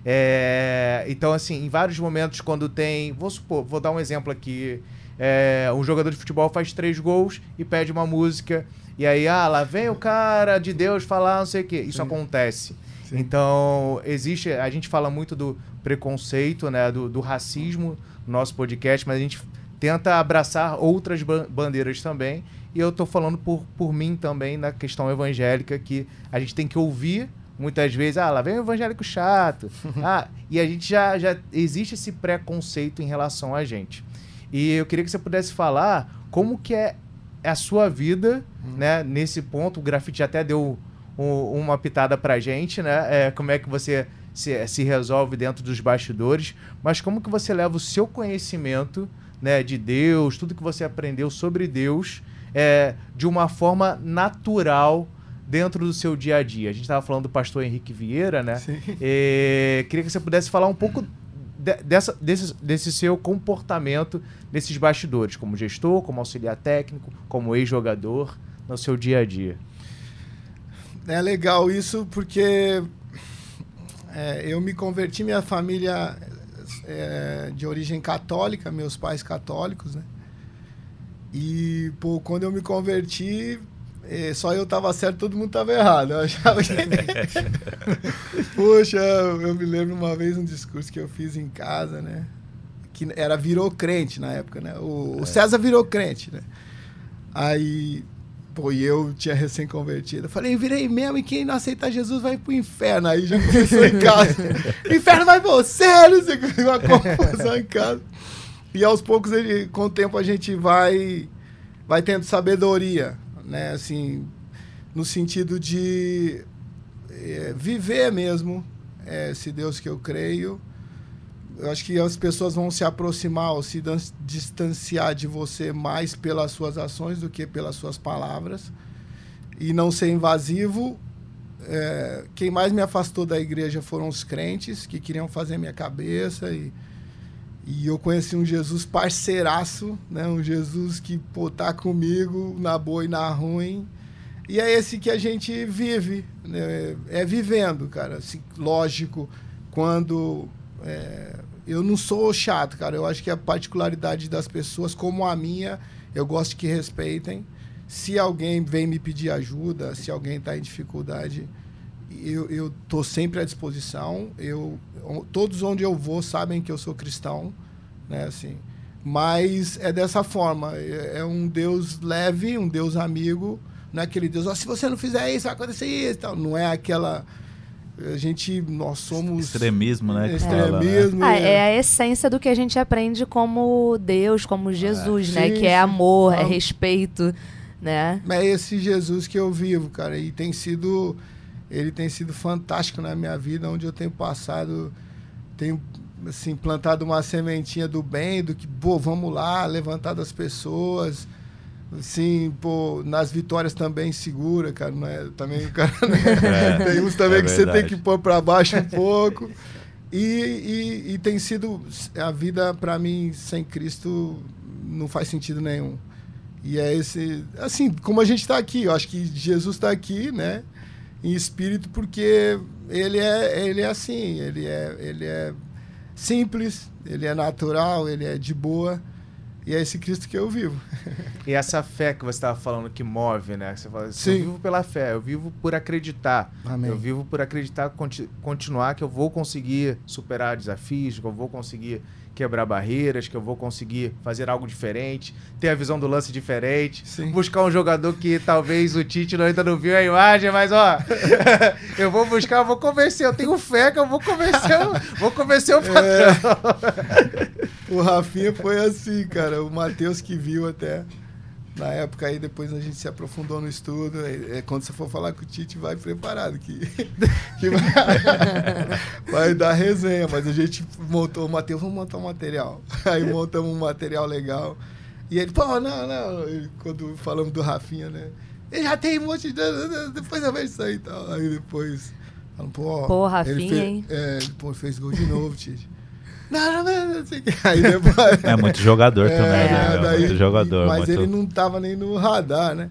É, então, assim, em vários momentos, quando tem. Vou supor, vou dar um exemplo aqui. é, um jogador de futebol faz três gols e pede uma música. E aí, ah, lá vem o cara de Deus falar não sei o quê. Isso Sim. acontece. Sim. Então, existe. A gente fala muito do preconceito, né? Do, do racismo no nosso podcast, mas a gente tenta abraçar outras bandeiras também. E eu estou falando por, por mim também na questão evangélica, que a gente tem que ouvir muitas vezes, ah, lá vem o evangélico chato. (laughs) ah, e a gente já, já existe esse preconceito em relação a gente. E eu queria que você pudesse falar como que é a sua vida, hum. né, nesse ponto. O grafite até deu um, uma pitada pra gente, né? É, como é que você se, se resolve dentro dos bastidores, mas como que você leva o seu conhecimento né, de Deus, tudo que você aprendeu sobre Deus, é, de uma forma natural dentro do seu dia a dia. A gente estava falando do pastor Henrique Vieira, né? E, queria que você pudesse falar um pouco de, dessa, desse, desse seu comportamento nesses bastidores, como gestor, como auxiliar técnico, como ex-jogador, no seu dia a dia. É legal isso porque é, eu me converti, minha família é de origem católica, meus pais católicos, né? E, pô, quando eu me converti, é, só eu tava certo, todo mundo tava errado. Eu achava que. (laughs) Poxa, eu me lembro uma vez um discurso que eu fiz em casa, né? Que era virou crente na época, né? O, o é. César virou crente, né? Aí, pô, e eu tinha recém-convertido. Falei, virei mesmo, e quem não aceitar Jesus vai pro inferno. Aí já (laughs) começou em casa. (laughs) inferno vai você, não sei o que, uma confusão em casa. E aos poucos, ele, com o tempo, a gente vai, vai tendo sabedoria né? Assim, no sentido de é, viver mesmo é, esse Deus que eu creio. Eu acho que as pessoas vão se aproximar ou se distanciar de você mais pelas suas ações do que pelas suas palavras. E não ser invasivo. É, quem mais me afastou da igreja foram os crentes que queriam fazer minha cabeça e e eu conheci um Jesus parceiraço, né? Um Jesus que, pô, tá comigo na boa e na ruim. E é esse que a gente vive, né? É vivendo, cara. Assim, lógico, quando... É, eu não sou chato, cara. Eu acho que a particularidade das pessoas, como a minha, eu gosto que respeitem. Se alguém vem me pedir ajuda, se alguém está em dificuldade, eu, eu tô sempre à disposição. Eu, todos onde eu vou sabem que eu sou cristão, né? Assim, mas é dessa forma. É, é um Deus leve, um Deus amigo. Não é aquele Deus, oh, se você não fizer isso, vai acontecer isso. Não é aquela. A gente, nós somos. Extremismo, né? Extremismo. Né? Ah, é a essência do que a gente aprende como Deus, como Jesus, é. né? Sim, que é amor, é respeito, né? É esse Jesus que eu vivo, cara. E tem sido ele tem sido fantástico na minha vida, onde eu tenho passado, tenho assim, plantado uma sementinha do bem, do que, pô, vamos lá, levantar das pessoas, assim, pô, nas vitórias também segura, cara, não é, também o cara, né? (laughs) é, tem uns também é que verdade. você tem que pôr para baixo um pouco. E, e, e, tem sido a vida para mim sem Cristo não faz sentido nenhum. E é esse, assim, como a gente está aqui, eu acho que Jesus está aqui, né? em espírito porque ele é ele é assim ele é ele é simples ele é natural ele é de boa e é esse Cristo que eu vivo. (laughs) E essa fé que você estava falando que move né? Você fala assim, eu vivo pela fé eu vivo por acreditar. Amém. eu vivo por acreditar continuar que eu vou conseguir superar desafios que eu vou conseguir quebrar barreiras, que eu vou conseguir fazer algo diferente, ter a visão do lance diferente, Sim. buscar um jogador que talvez o Tite ainda não viu a imagem, mas ó, (laughs) eu vou buscar, eu vou convencer, eu tenho fé que eu vou convencer, vou convencer o patrão. É. (laughs) O Rafinha foi assim, cara, o Matheus que viu até na época aí depois a gente se aprofundou no estudo. É, quando você for falar com o Tite, vai preparado que, (laughs) que vai, vai, dar resenha. Mas a gente montou o Matheus, vamos montar um material. Aí montamos um material legal. E ele, pô, não, não. E quando falamos do Rafinha, né? Ele já tem um monte de. Depois eu vejo isso aí e tal. Aí depois. Falando, pô, pô Rafinha, ele fez, hein? É, pô, fez gol de novo, Tite. Não, não, não, sei Aí depois, é muito jogador é, também, né? Daí, muito jogador. Mas muito... ele não tava nem no radar, né?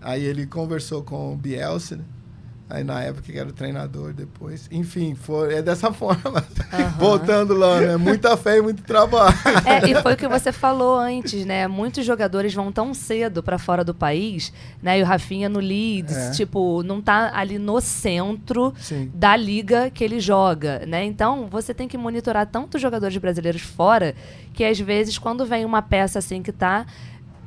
Aí ele conversou com o Bielsa, né? Aí na época que era o treinador depois. Enfim, foi, é dessa (laughs) forma. Voltando lá, né? Muita fé e muito trabalho. É, e foi o que você falou antes, né? Muitos jogadores vão tão cedo para fora do país, né? E o Rafinha no Leeds, é. tipo, não tá ali no centro Sim. da liga que ele joga, né? Então, você tem que monitorar tantos jogadores brasileiros fora que às vezes quando vem uma peça assim que tá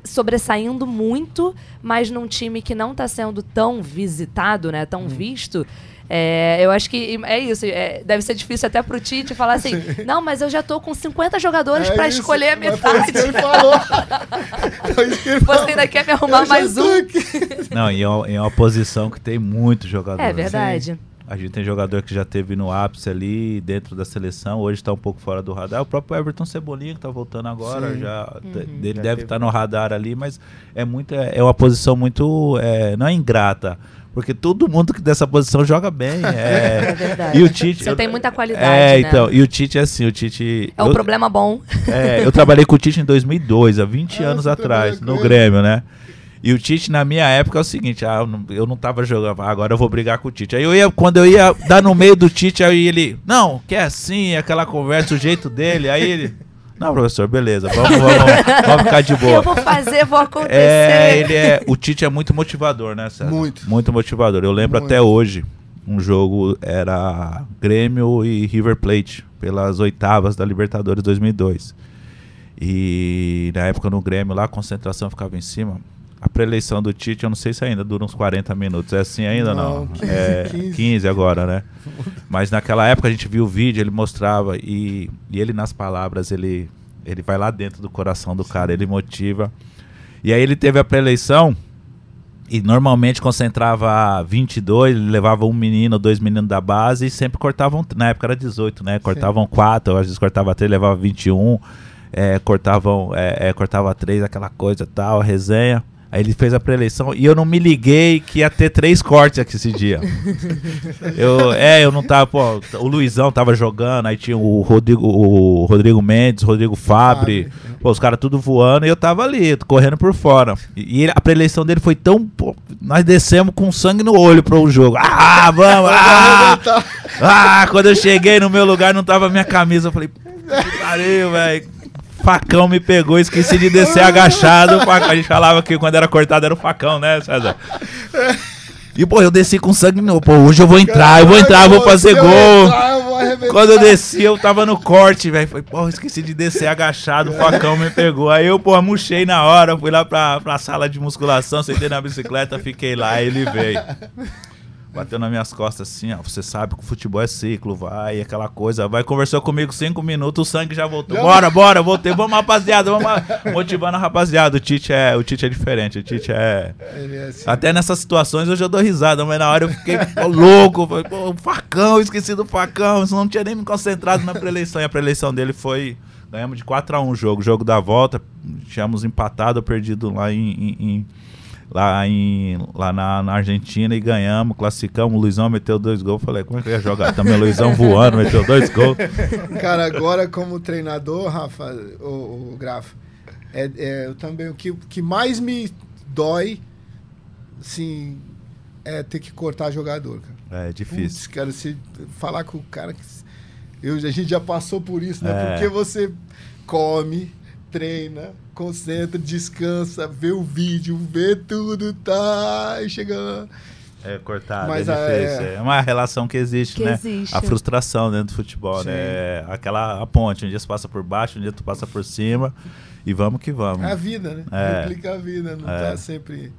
sobressaindo muito, mas num time que não está sendo tão visitado, né, tão hum. visto. É, eu acho que é isso. É, deve ser difícil até pro Tite falar assim: (laughs) Sim. não, mas eu já tô com 50 jogadores é para escolher a metade. Foi isso que ele falou. (laughs) foi isso que ele Você falou. ainda quer me arrumar mais um? Não, e é uma posição que tem muitos jogadores. É verdade. Sim. A gente tem jogador que já teve no ápice ali dentro da seleção, hoje está um pouco fora do radar. O próprio Everton Cebolinha que está voltando agora, Sim. já uhum. ele já deve estar tá no radar ali, mas é muito é uma posição muito é, não é ingrata. Porque todo mundo que dessa posição joga bem. (laughs) É, é verdade. E o Tite. Você eu, tem muita qualidade. É, né? então. E o Tite é assim, o Tite. É um eu, problema bom. É, eu trabalhei com o Tite em 2002, há 20 ah, (laughs) anos atrás, no Grêmio, né? E o Tite, na minha época, é o seguinte: ah, eu, não, eu não tava jogando, agora eu vou brigar com o Tite. Aí eu ia, quando eu ia dar no meio do Tite, aí ele, não, que é assim, aquela conversa, o jeito dele. Aí ele, não, professor, beleza, vamos, vamos, vamos ficar de boa. Eu vou fazer, vou acontecer. É, ele é, o Tite é muito motivador, né, César? Muito. Muito motivador. Eu lembro muito. até hoje, um jogo era Grêmio e River Plate, pelas oitavas da Libertadores 2002. E na época no Grêmio lá, a concentração ficava em cima a preeleição do Tite, eu não sei se ainda dura uns 40 minutos. É assim ainda não? não? 15, é 15. 15 agora, né? Mas naquela época a gente viu o vídeo, ele mostrava e, e ele nas palavras, ele, ele vai lá dentro do coração do cara, ele motiva. E aí ele teve a preeleição e normalmente concentrava 22, ele levava um menino, dois meninos da base e sempre cortavam, na época era 18, né? Cortavam Sim. quatro, às vezes cortava três, levava 21, é, cortavam, é, é, cortava três, aquela coisa tal, resenha. Aí ele fez a pré-eleição e eu não me liguei que ia ter três cortes aqui esse dia. (laughs) eu, é, eu não tava, pô, o Luizão tava jogando, aí tinha o Rodrigo, o Rodrigo Mendes, Rodrigo Fabre, pô, os caras tudo voando e eu tava ali, correndo por fora. E, e a pré-eleição dele foi tão, pô, nós descemos com sangue no olho pro jogo. Ah, vamos! Ah, ah, quando eu cheguei no meu lugar não tava minha camisa, eu falei, pariu, velho facão me pegou, esqueci de descer agachado. (laughs) A gente falava que quando era cortado era o facão, né, César? E, pô, eu desci com sangue no. Pô, hoje eu vou entrar, eu vou entrar, eu vou fazer gol. Quando eu desci, eu tava no corte, velho. Falei, pô, esqueci de descer agachado, o facão me pegou. Aí eu, pô, murchei na hora, fui lá pra, pra sala de musculação, sentei na bicicleta, fiquei lá, ele veio bateu nas minhas costas assim, ó. Você sabe que o futebol é ciclo, vai, aquela coisa. Vai, conversou comigo cinco minutos, o sangue já voltou. Bora, bora, voltei. Vamos, rapaziada, vamos motivando a rapaziada. O Tite é, o Tite é diferente, o Tite é. é assim. Até nessas situações hoje eu dou risada, mas na hora eu fiquei louco. Falei, pô, facão, esqueci do facão. Isso não tinha nem me concentrado na preeleição. E a preeleição dele foi. Ganhamos de 4 a 1 o jogo, jogo da volta. Tínhamos empatado, perdido lá em, em, em lá, em, lá na, na, Argentina e ganhamos, classificamos. O Luizão meteu dois gols. Falei, como é que eu ia jogar? Também o Luizão voando, meteu dois gols. (laughs) Cara, agora como treinador, Rafa, o, o Grafo, é, é, eu também, o que, que mais me dói, assim, é ter que cortar jogador, cara. É difícil. Puts, cara, se falar com o cara que. Eu, a gente já passou por isso, né? É. Porque você come, treina, concentra, descansa, vê o vídeo, vê tudo, tá? E chega. É cortado, Mas é difícil. É... é uma relação que existe, que né? Existe. A frustração dentro do futebol, né? Sim. né? Aquela a ponte, um dia você passa por baixo, um dia tu passa por cima. E vamos que vamos. É a vida, né? É. Replica a vida, não é. tá sempre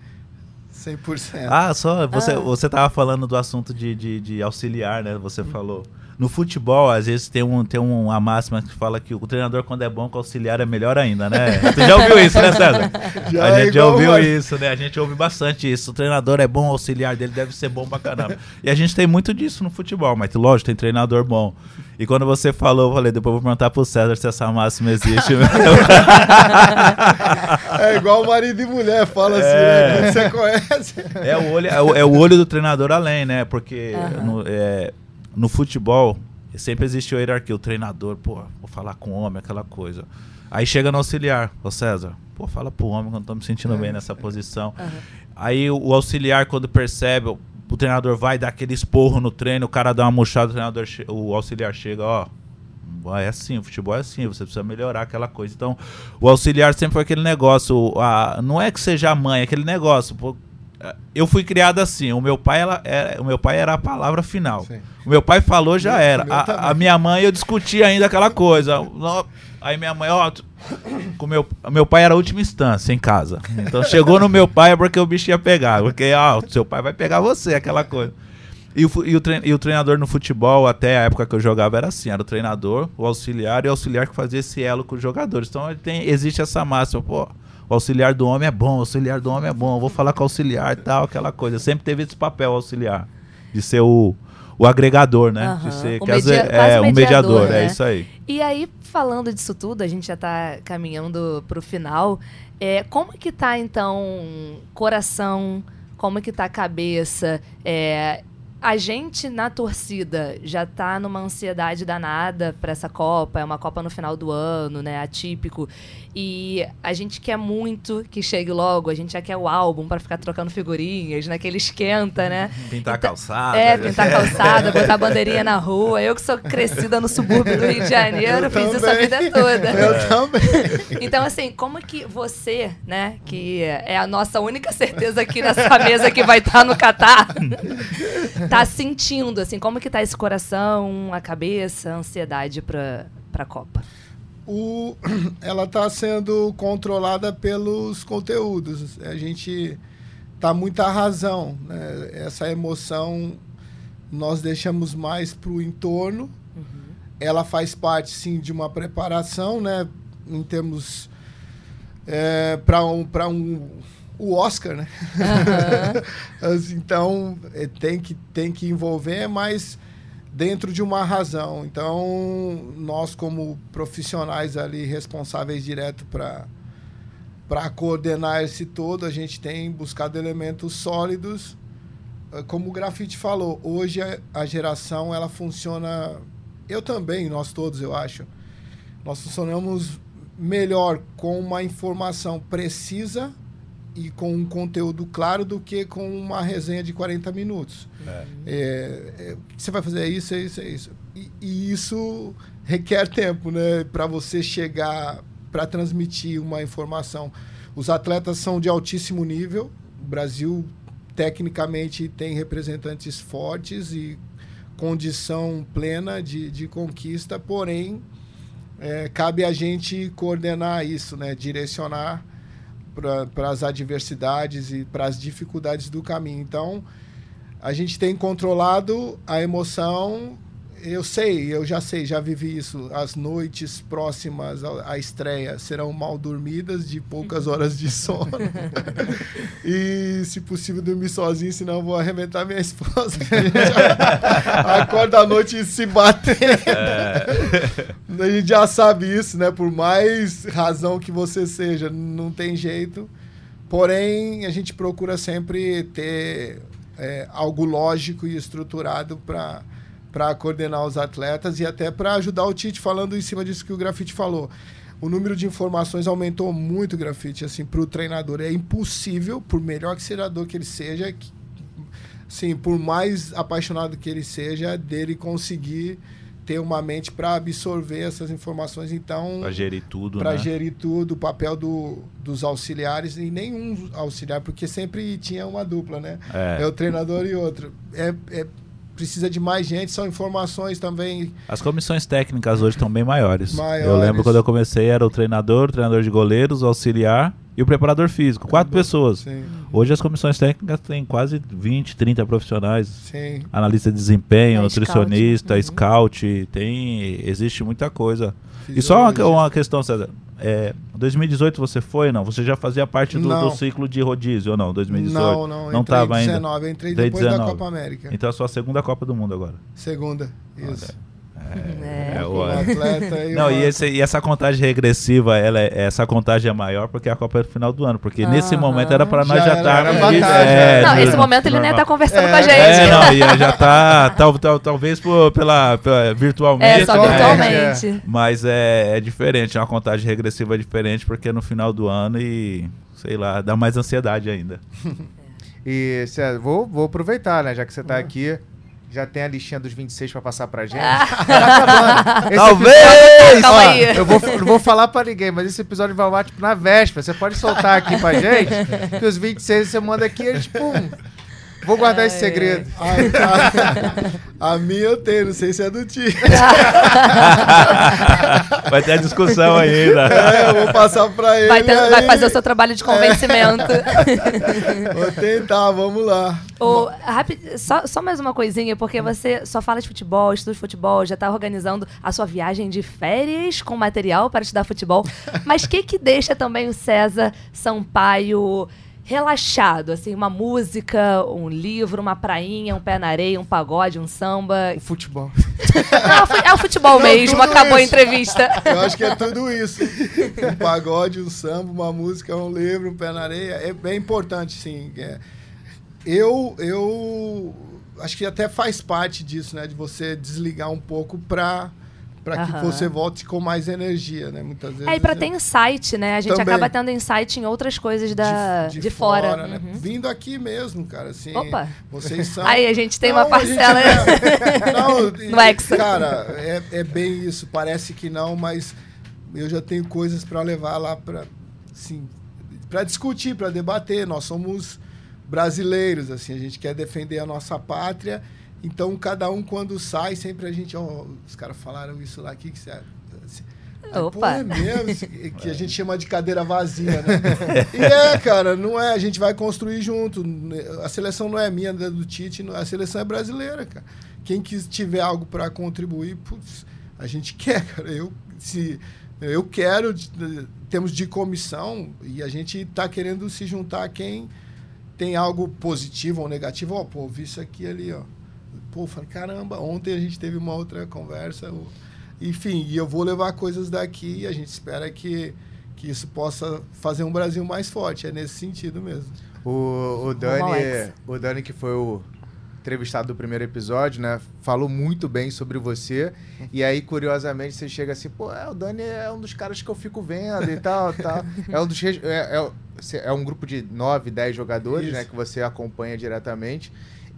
100%. Ah, só você, ah. você tava falando do assunto de, de, de auxiliar, né? Você falou. No futebol, às vezes tem, um, tem uma máxima que fala que o treinador, quando é bom, com o auxiliar é melhor ainda, né? (laughs) Você já ouviu isso, né, César? Já a gente já ouviu isso, né? A gente ouve bastante isso. O treinador é bom, o auxiliar dele deve ser bom pra caramba. E a gente tem muito disso no futebol, mas lógico, tem treinador bom. E quando você falou, eu falei, depois eu vou perguntar pro César se essa máxima existe. (laughs) é igual marido e mulher, fala assim, é... né? Você conhece. É o, olho, é, o, é o olho do treinador além, né? Porque uhum. no, é, no futebol sempre existe o hierarquia, o treinador, pô, vou falar com o homem, aquela coisa. Aí chega no auxiliar, ô César, pô, fala pro homem quando tô me sentindo é. bem nessa posição. Uhum. Aí o, o, auxiliar, quando percebe, o, treinador vai dar aquele esporro no treino, o cara dá uma murchada, o treinador, o auxiliar chega, ó, é assim, o futebol é assim, você precisa melhorar aquela coisa. Então, o auxiliar sempre foi aquele negócio, a, não é que seja a mãe, é aquele negócio. Pô, eu fui criado assim, o meu pai, ela, era, o meu pai era a palavra final. Sim. O meu pai falou, já meu, era. A, a, minha mãe, eu discutia ainda aquela coisa. Aí minha mãe, ó, com meu, meu pai era a última instância em casa. Então chegou no meu pai é porque o bicho ia pegar. Porque, ó, seu pai vai pegar você, aquela coisa. E o, e, o e o treinador no futebol, até a época que eu jogava, era assim: era o treinador, o auxiliar e o auxiliar que fazia esse elo com os jogadores. Então tem, existe essa máxima, pô, o auxiliar do homem é bom, o auxiliar do homem é bom, vou falar com o auxiliar e tal, aquela coisa. Sempre teve esse papel auxiliar, de ser o, o agregador, né? Uhum. De ser, o media, é, um mediador, é né? é isso aí. E aí, falando disso tudo, a gente já está caminhando para o final. É, como que tá, então, coração, como que tá a cabeça? É, a gente na torcida já tá numa ansiedade danada para essa Copa, é uma Copa no final do ano, né, atípico. E a gente quer muito que chegue logo, a gente já quer o álbum para ficar trocando figurinhas, naquele né, esquenta, né? Pintar então, calçada. É, pintar calçada, botar bandeirinha na rua. Eu que sou crescida no subúrbio do Rio de Janeiro, Eu fiz também. isso a vida toda. (laughs) Eu também. Então, assim, como que você, né, que é a nossa única certeza aqui nessa mesa que vai estar no Catar, tá sentindo, assim, como que tá esse coração, a cabeça, a ansiedade para a Copa? o, (clears throat) ela está sendo controlada pelos conteúdos. A gente tá muita razão. Né? Essa emoção nós deixamos mais para o entorno. Uhum. Ela faz parte, sim, de uma preparação, né? Em termos é, para um, para um o Oscar, né? Uhum. (laughs) então é, tem que tem que envolver, mas dentro de uma razão. Então, nós como profissionais ali responsáveis direto para para coordenar esse todo, a gente tem buscado elementos sólidos. Eh, como o Grafite falou, hoje a, geração ela funciona, eu também, nós todos, eu acho. Nós funcionamos melhor com uma informação precisa e com um conteúdo claro do que com uma resenha de 40 minutos. É. É, é, você vai fazer isso, é isso, é isso. E, e isso requer tempo, né? Para você chegar, para transmitir uma informação. Os atletas são de altíssimo nível. O Brasil, tecnicamente, tem representantes fortes e condição plena de, de conquista, porém, é, cabe a gente coordenar isso, né? Direcionar para as adversidades e para as dificuldades do caminho. Então, a gente tem controlado a emoção. Eu sei, eu já sei, já vivi isso. As noites próximas à estreia serão mal dormidas, de poucas horas de sono. (laughs) e, se possível, dormir sozinho, senão eu vou arrebentar minha esposa. (laughs) acorda à noite e se bater. É. (laughs) A gente já sabe isso, né? Por mais razão que você seja, não tem jeito. Porém, a gente procura sempre ter é, algo lógico e estruturado para para coordenar os atletas e até para ajudar o Tite falando em cima disso que o Grafite falou. O número de informações aumentou muito, Grafite, assim, para o treinador. É impossível, por melhor que seja que ele seja, que, sim, por mais apaixonado que ele seja, dele conseguir ter uma mente para absorver essas informações. Então, para gerir tudo, para né? gerir tudo, o papel do, dos auxiliares e nenhum auxiliar, porque sempre tinha uma dupla, né? É, é o treinador e outro. É, é, precisa de mais gente, são informações também. As comissões técnicas hoje estão bem maiores. maiores. Eu lembro quando eu comecei era o treinador, o treinador de goleiros, o auxiliar e o preparador físico, quatro pessoas. Sim. Hoje as comissões técnicas têm quase 20, 30 profissionais. Sim. Analista de desempenho, é, nutricionista, scout. Uhum. scout, tem existe muita coisa. E só uma, uma questão, César. É, 2018 você foi ou não? Você já fazia parte do, do, ciclo de rodízio ou não? 2018? Não, não. Não estava ainda? 19, eu entrei depois 19. da Copa América. Então é a sua segunda Copa do Mundo agora? Segunda, isso. Olha. É, é, o atleta e Não, e, esse, e, essa contagem regressiva, ela é, essa contagem é maior porque a Copa é no final do ano. Porque nesse momento era para nós já estar. Tá, é, não, esse momento ele nem tá conversando com a gente. É, não, e (laughs) já tá, tal, tal, talvez por, pela, pela, virtualmente. É, só né? virtualmente. Mas é, é diferente, é uma contagem regressiva diferente porque é no final do ano e, sei lá, dá mais ansiedade ainda. (laughs) E César, vou, vou aproveitar, né? Já que você tá aqui. Já tem a listinha dos 26 pra passar pra gente. Ah. Tá (laughs) Talvez! episódio- Calma Ó, aí. Eu vou, não vou falar pra ninguém, mas esse episódio vai ar, tipo, na véspera. Você pode soltar aqui pra gente, que os 26 você manda aqui, eles, pum. Vou guardar esse segredo. Ai, tá. A minha eu tenho, não sei se é do time. (laughs) Vai ter a discussão ainda. É, eu vou passar pra ele. Vai, ter- vai fazer o seu trabalho de convencimento. Vou tentar, vamos lá. Ô, rápido, só, só mais uma coisinha, porque você só fala de futebol, estuda de futebol, já tá organizando a sua viagem de férias com material para estudar futebol. Mas o que que deixa também o César Sampaio relaxado? Assim, uma música, um livro, uma prainha, um pé na areia, um pagode, um samba. O futebol. É o fu- é o futebol Não, mesmo, acabou a isso. entrevista. Eu acho que é tudo isso. Um pagode, um samba, uma música, um livro, um pé na areia. É bem importante, sim. É. Eu, eu acho que até faz parte disso, né? De você desligar um pouco pra, pra que você volte com mais energia, né? Muitas vezes. É, e pra é- ter insight, né? A gente Também. acaba tendo insight em outras coisas da, de, fora. né? Uhum. Vindo aqui mesmo, cara, assim. Opa. Vocês são. (laughs) Aí a gente tem Não, uma gente parcela. é- (laughs) Não, (laughs) No Hexa. Cara, é, é bem isso. Parece que não, mas eu já tenho coisas para levar lá para assim, para discutir, para debater. Nós somos brasileiros, assim, a gente quer defender a nossa pátria. Então, cada um quando sai, sempre a gente, ó, os caras falaram isso lá aqui que você assim, Pô, Opa. é mesmo, isso que que a gente chama de cadeira vazia, né? (laughs) e é, cara, não é, a gente vai construir junto. A seleção não é minha, não é do Tite, a seleção é brasileira, cara. Quem quis tiver algo para contribuir, putz, a gente (laughs) quer, cara. Eu, se, eu quero, temos de comissão e a gente tá querendo se juntar a quem tem algo positivo ou negativo. Ó, pô, vi isso aqui ali, ó. Pô, eu falei, caramba, ontem a gente teve uma outra conversa. Enfim, e eu vou levar coisas daqui e a gente espera que, que isso possa fazer um Brasil mais forte. É nesse sentido mesmo. O, o Dani, o Dani que foi o entrevistado do primeiro episódio, né? Falou muito bem sobre você. E aí, curiosamente, você chega assim, pô, é, o Dani é um dos caras que eu fico vendo e tal, tal. (laughs) É um dos é, é, é um grupo de 9, 10 jogadores, Isso. né? Que você acompanha diretamente.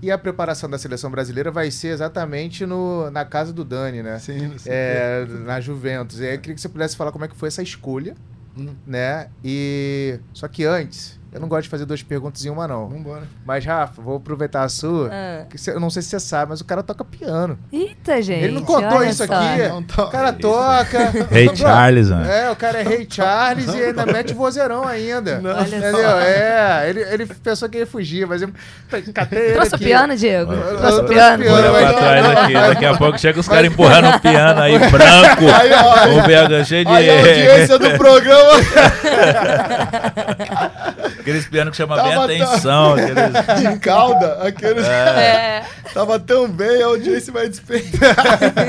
E a preparação da seleção brasileira vai ser exatamente no, na casa do Dani, né? Sim, sei. É, na Juventus. E aí eu queria que você pudesse falar como é que foi essa escolha, Hum. né? E. Só que antes, eu não gosto de fazer duas perguntas em uma, não. Vambora. Mas, Rafa, vou aproveitar a sua. Ah. que cê- eu não sei se você sabe, mas o cara toca piano. Eita, gente. Ele não contou olha isso só. aqui. Não O cara toca. (laughs) Rei Charles, mano. É, o cara é rei Charles e ainda mete vozeirão ainda. Não. Olha Entendeu? só. É, ele, ele pensou que ia fugir, mas eu catei ele Trouxe o aqui. piano, Diego? Eu- Trouxe o piano? Olha pra trás aqui. Daqui a pouco chega os caras empurrando um piano aí, branco. Aí, ó, Um BH cheio de. aí a audiência do (laughs) programa (laughs) Aqueles pianos que chamam Tava bem a tão- atenção. Aqueles... (laughs) de cauda, aqueles. É. Tava tão bem, a audiência vai despertar.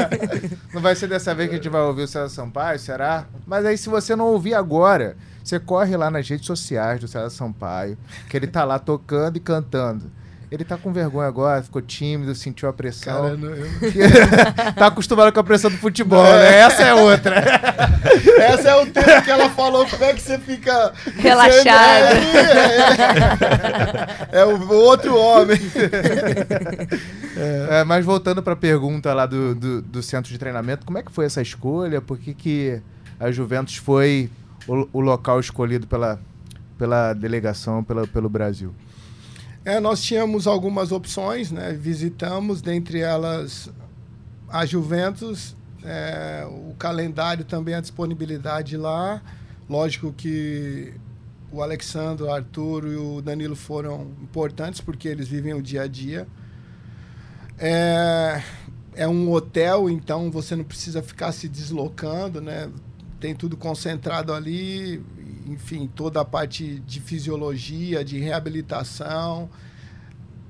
(laughs) Não vai ser dessa vez que a gente vai ouvir o César Sampaio, será? Mas aí, se você não ouvir agora, você corre lá nas redes sociais do César Sampaio, que ele tá lá tocando e cantando. Ele tá com vergonha agora, ficou tímido, sentiu a pressão. Cara, não, eu- (laughs) tá acostumado com a pressão do futebol, né? Essa é outra. (laughs) Essa é o tempo que ela falou, como é que você fica Relaxado. É, é, é o outro homem. (laughs) É, mas voltando pra pergunta lá do, do, do centro de treinamento, como é que foi essa escolha? Por que, que a Juventus foi o, o local escolhido pela, pela delegação, pela, pelo Brasil? É, nós tínhamos algumas opções, né? Visitamos, dentre elas a Juventus, é, o calendário também, a disponibilidade lá. Lógico que o Alexandre, o Arthur e o Danilo foram importantes porque eles vivem o dia a dia. É, é um hotel, então você não precisa ficar se deslocando, né? Tem tudo concentrado ali, enfim, toda a parte de fisiologia, de reabilitação,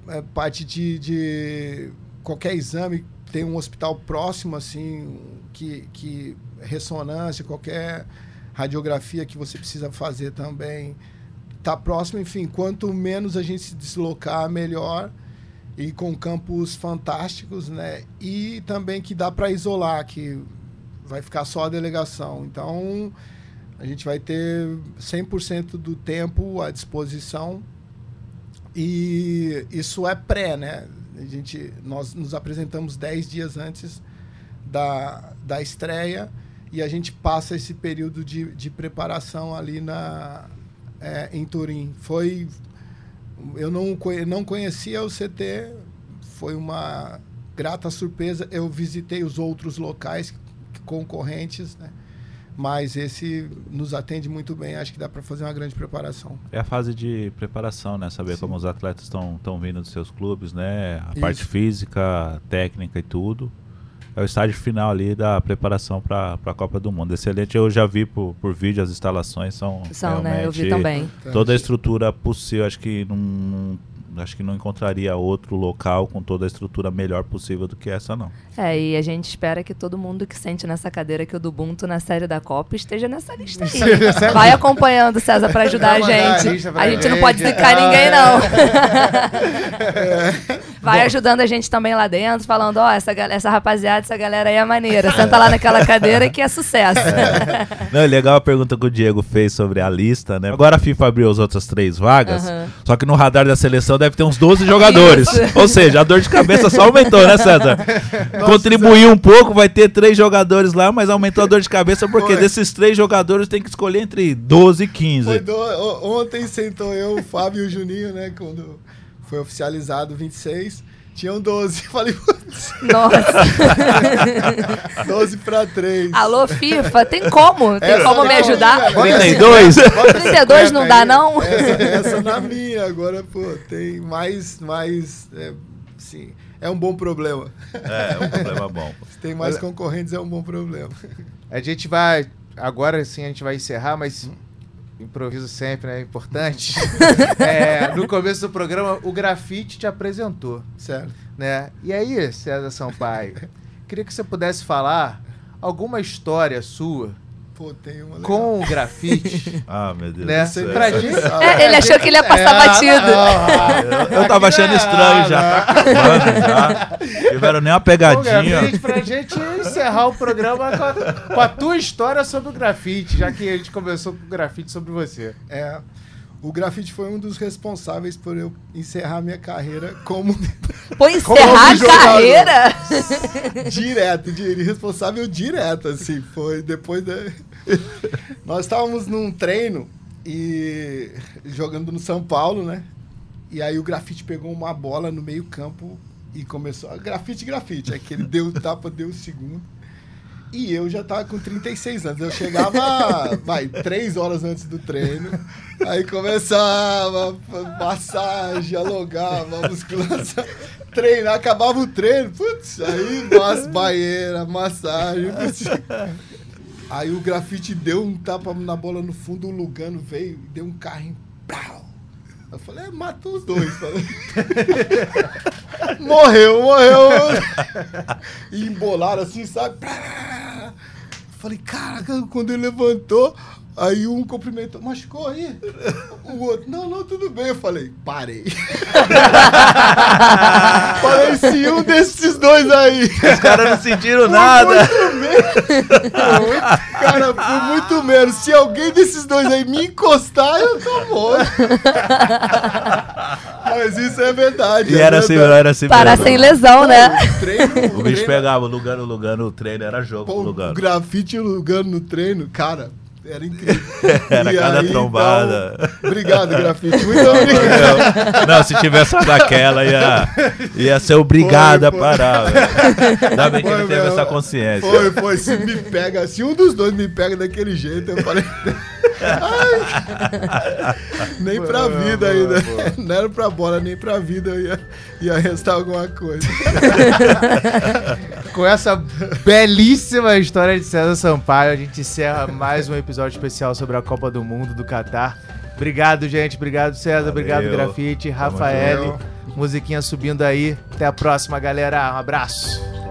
é, parte de, de qualquer exame, tem um hospital próximo, assim, que, que ressonância, qualquer radiografia que você precisa fazer também está próximo, enfim, quanto menos a gente se deslocar, melhor e com campos fantásticos, né? E também que dá para isolar, que vai ficar só a delegação. Então, a gente vai ter 100% do tempo à disposição E isso é pré, né? A gente, nós nos apresentamos 10 dias antes da, da estreia e a gente passa esse período de, de preparação ali na, é, em Turim. Foi. Eu não, não conhecia o CT, foi uma grata surpresa. Eu visitei os outros locais concorrentes, né? Mas esse nos atende muito bem. Acho que dá para fazer uma grande preparação. É a fase de preparação, né? Saber Sim. como os atletas estão vindo dos seus clubes, né? A Isso. parte física, técnica e tudo. É o estágio final ali da preparação para a Copa do Mundo. Excelente. Eu já vi por, por vídeo as instalações são. São, né? Eu vi também. Toda a estrutura possível. Acho que não acho que não encontraria outro local com toda a estrutura melhor possível do que essa, não. É, e a gente espera que todo mundo que sente nessa cadeira que o do Ubuntu na série da Copa esteja nessa lista aí. Vai acompanhando, César, para ajudar a gente. A, a gente não pode zicar ninguém, não. (laughs) (laughs) Vai Bom. ajudando a gente também lá dentro, falando, ó, oh, essa, essa rapaziada, essa galera aí é maneira. Senta lá naquela (laughs) cadeira que é sucesso. É. Não, legal a pergunta que o Diego fez sobre a lista, né? Agora a FIFA abriu as outras três vagas, uhum. só que no radar da seleção deve ter uns 12 jogadores. Isso. Ou seja, a dor de cabeça só aumentou, né, César? Nossa, Contribuiu um pouco, vai ter três jogadores lá, mas aumentou a dor de cabeça porque Foi. desses três jogadores tem que escolher entre 12 e 15. Do... Ontem sentou eu, o Fábio e o Juninho, né? Quando foi oficializado 26. Tinham 12. (laughs) Falei, putz. Nossa. 12 para 3. Alô, FIFA, tem como? Tem essa como me ajudar? 32? 32 não dá, não? Essa, essa, na minha. Agora, pô, tem mais. mais é, sim, é um bom problema. É, é um problema bom. (laughs) Se tem mais concorrentes, é um bom problema. A gente vai. Agora sim a gente vai encerrar, mas improviso sempre, né? Importante. (laughs) é, no começo do programa, o grafite te apresentou. Certo. Né? E aí, César Sampaio, queria que você pudesse falar alguma história sua Pô, tem uma legal. Com o grafite. (laughs) ah, meu Deus né? do céu. Pra gente, é, ele achou que ele ia passar é, batido. Não, eu, eu tava achando estranho já. Tá acabando já. (laughs) Tiveram nem uma pegadinha. grafite, pra gente encerrar o programa com a, com a tua história sobre o grafite, já que a gente começou com o grafite sobre você. É. O grafite foi um dos responsáveis por eu encerrar minha carreira como. (laughs) Por encerrar a carreira? (laughs) direto, de, responsável direto, assim. Foi depois da. (laughs) Nós estávamos num treino e jogando no São Paulo, né? E aí o grafite pegou uma bola no meio-campo e começou. Grafite, grafite. Aí que ele deu tapa, deu o segundo. E eu já tava com 36 anos. Eu chegava, (laughs) vai, três horas antes do treino. Aí começava massagem, alongava, musculação, treinar, acabava o treino. Putz, aí mas, banheira, massagem. Putz. Aí o grafite deu um tapa na bola no fundo, o Lugano veio e deu um carrinho. Pau. Eu falei, é, matou os dois. (laughs) morreu, morreu. E embolaram assim, sabe? Falei, caraca, quando ele levantou, aí um cumprimentou, machucou aí? O outro, não, não, tudo bem. Eu falei, parei. (laughs) falei, se um desses dois aí. Os caras não sentiram nada. Muito menos. cara, por muito menos. Se alguém desses dois aí me encostar, eu tô morto. Mas isso é verdade. E é era assim, verdade. era assim Para sem lesão, né? O, treino, o bicho pegava, o Lugano, Lugano, o treino era jogo. Pô, Lugano. O grafite e Lugano no treino, cara, era incrível. (laughs) Era e cada aí, trombada. Então, obrigado, grafite. Muito obrigado. Não, se tivesse só daquela, ia, ia ser obrigado foi, a parar. Ainda bem que ele teve essa consciência. Foi, foi. Se me pega, se um dos dois me pega daquele jeito, eu falei. Nem pra vida ainda. (laughs) Não era pra bola, nem pra vida ia, ia restar alguma coisa. (laughs) Com essa belíssima história de César Sampaio, a gente encerra mais um episódio especial sobre a Copa do Mundo do Catar. Obrigado, gente. Obrigado, César. Valeu. Obrigado, Grafite. Rafael. Musiquinha subindo aí. Até a próxima, galera. Um abraço.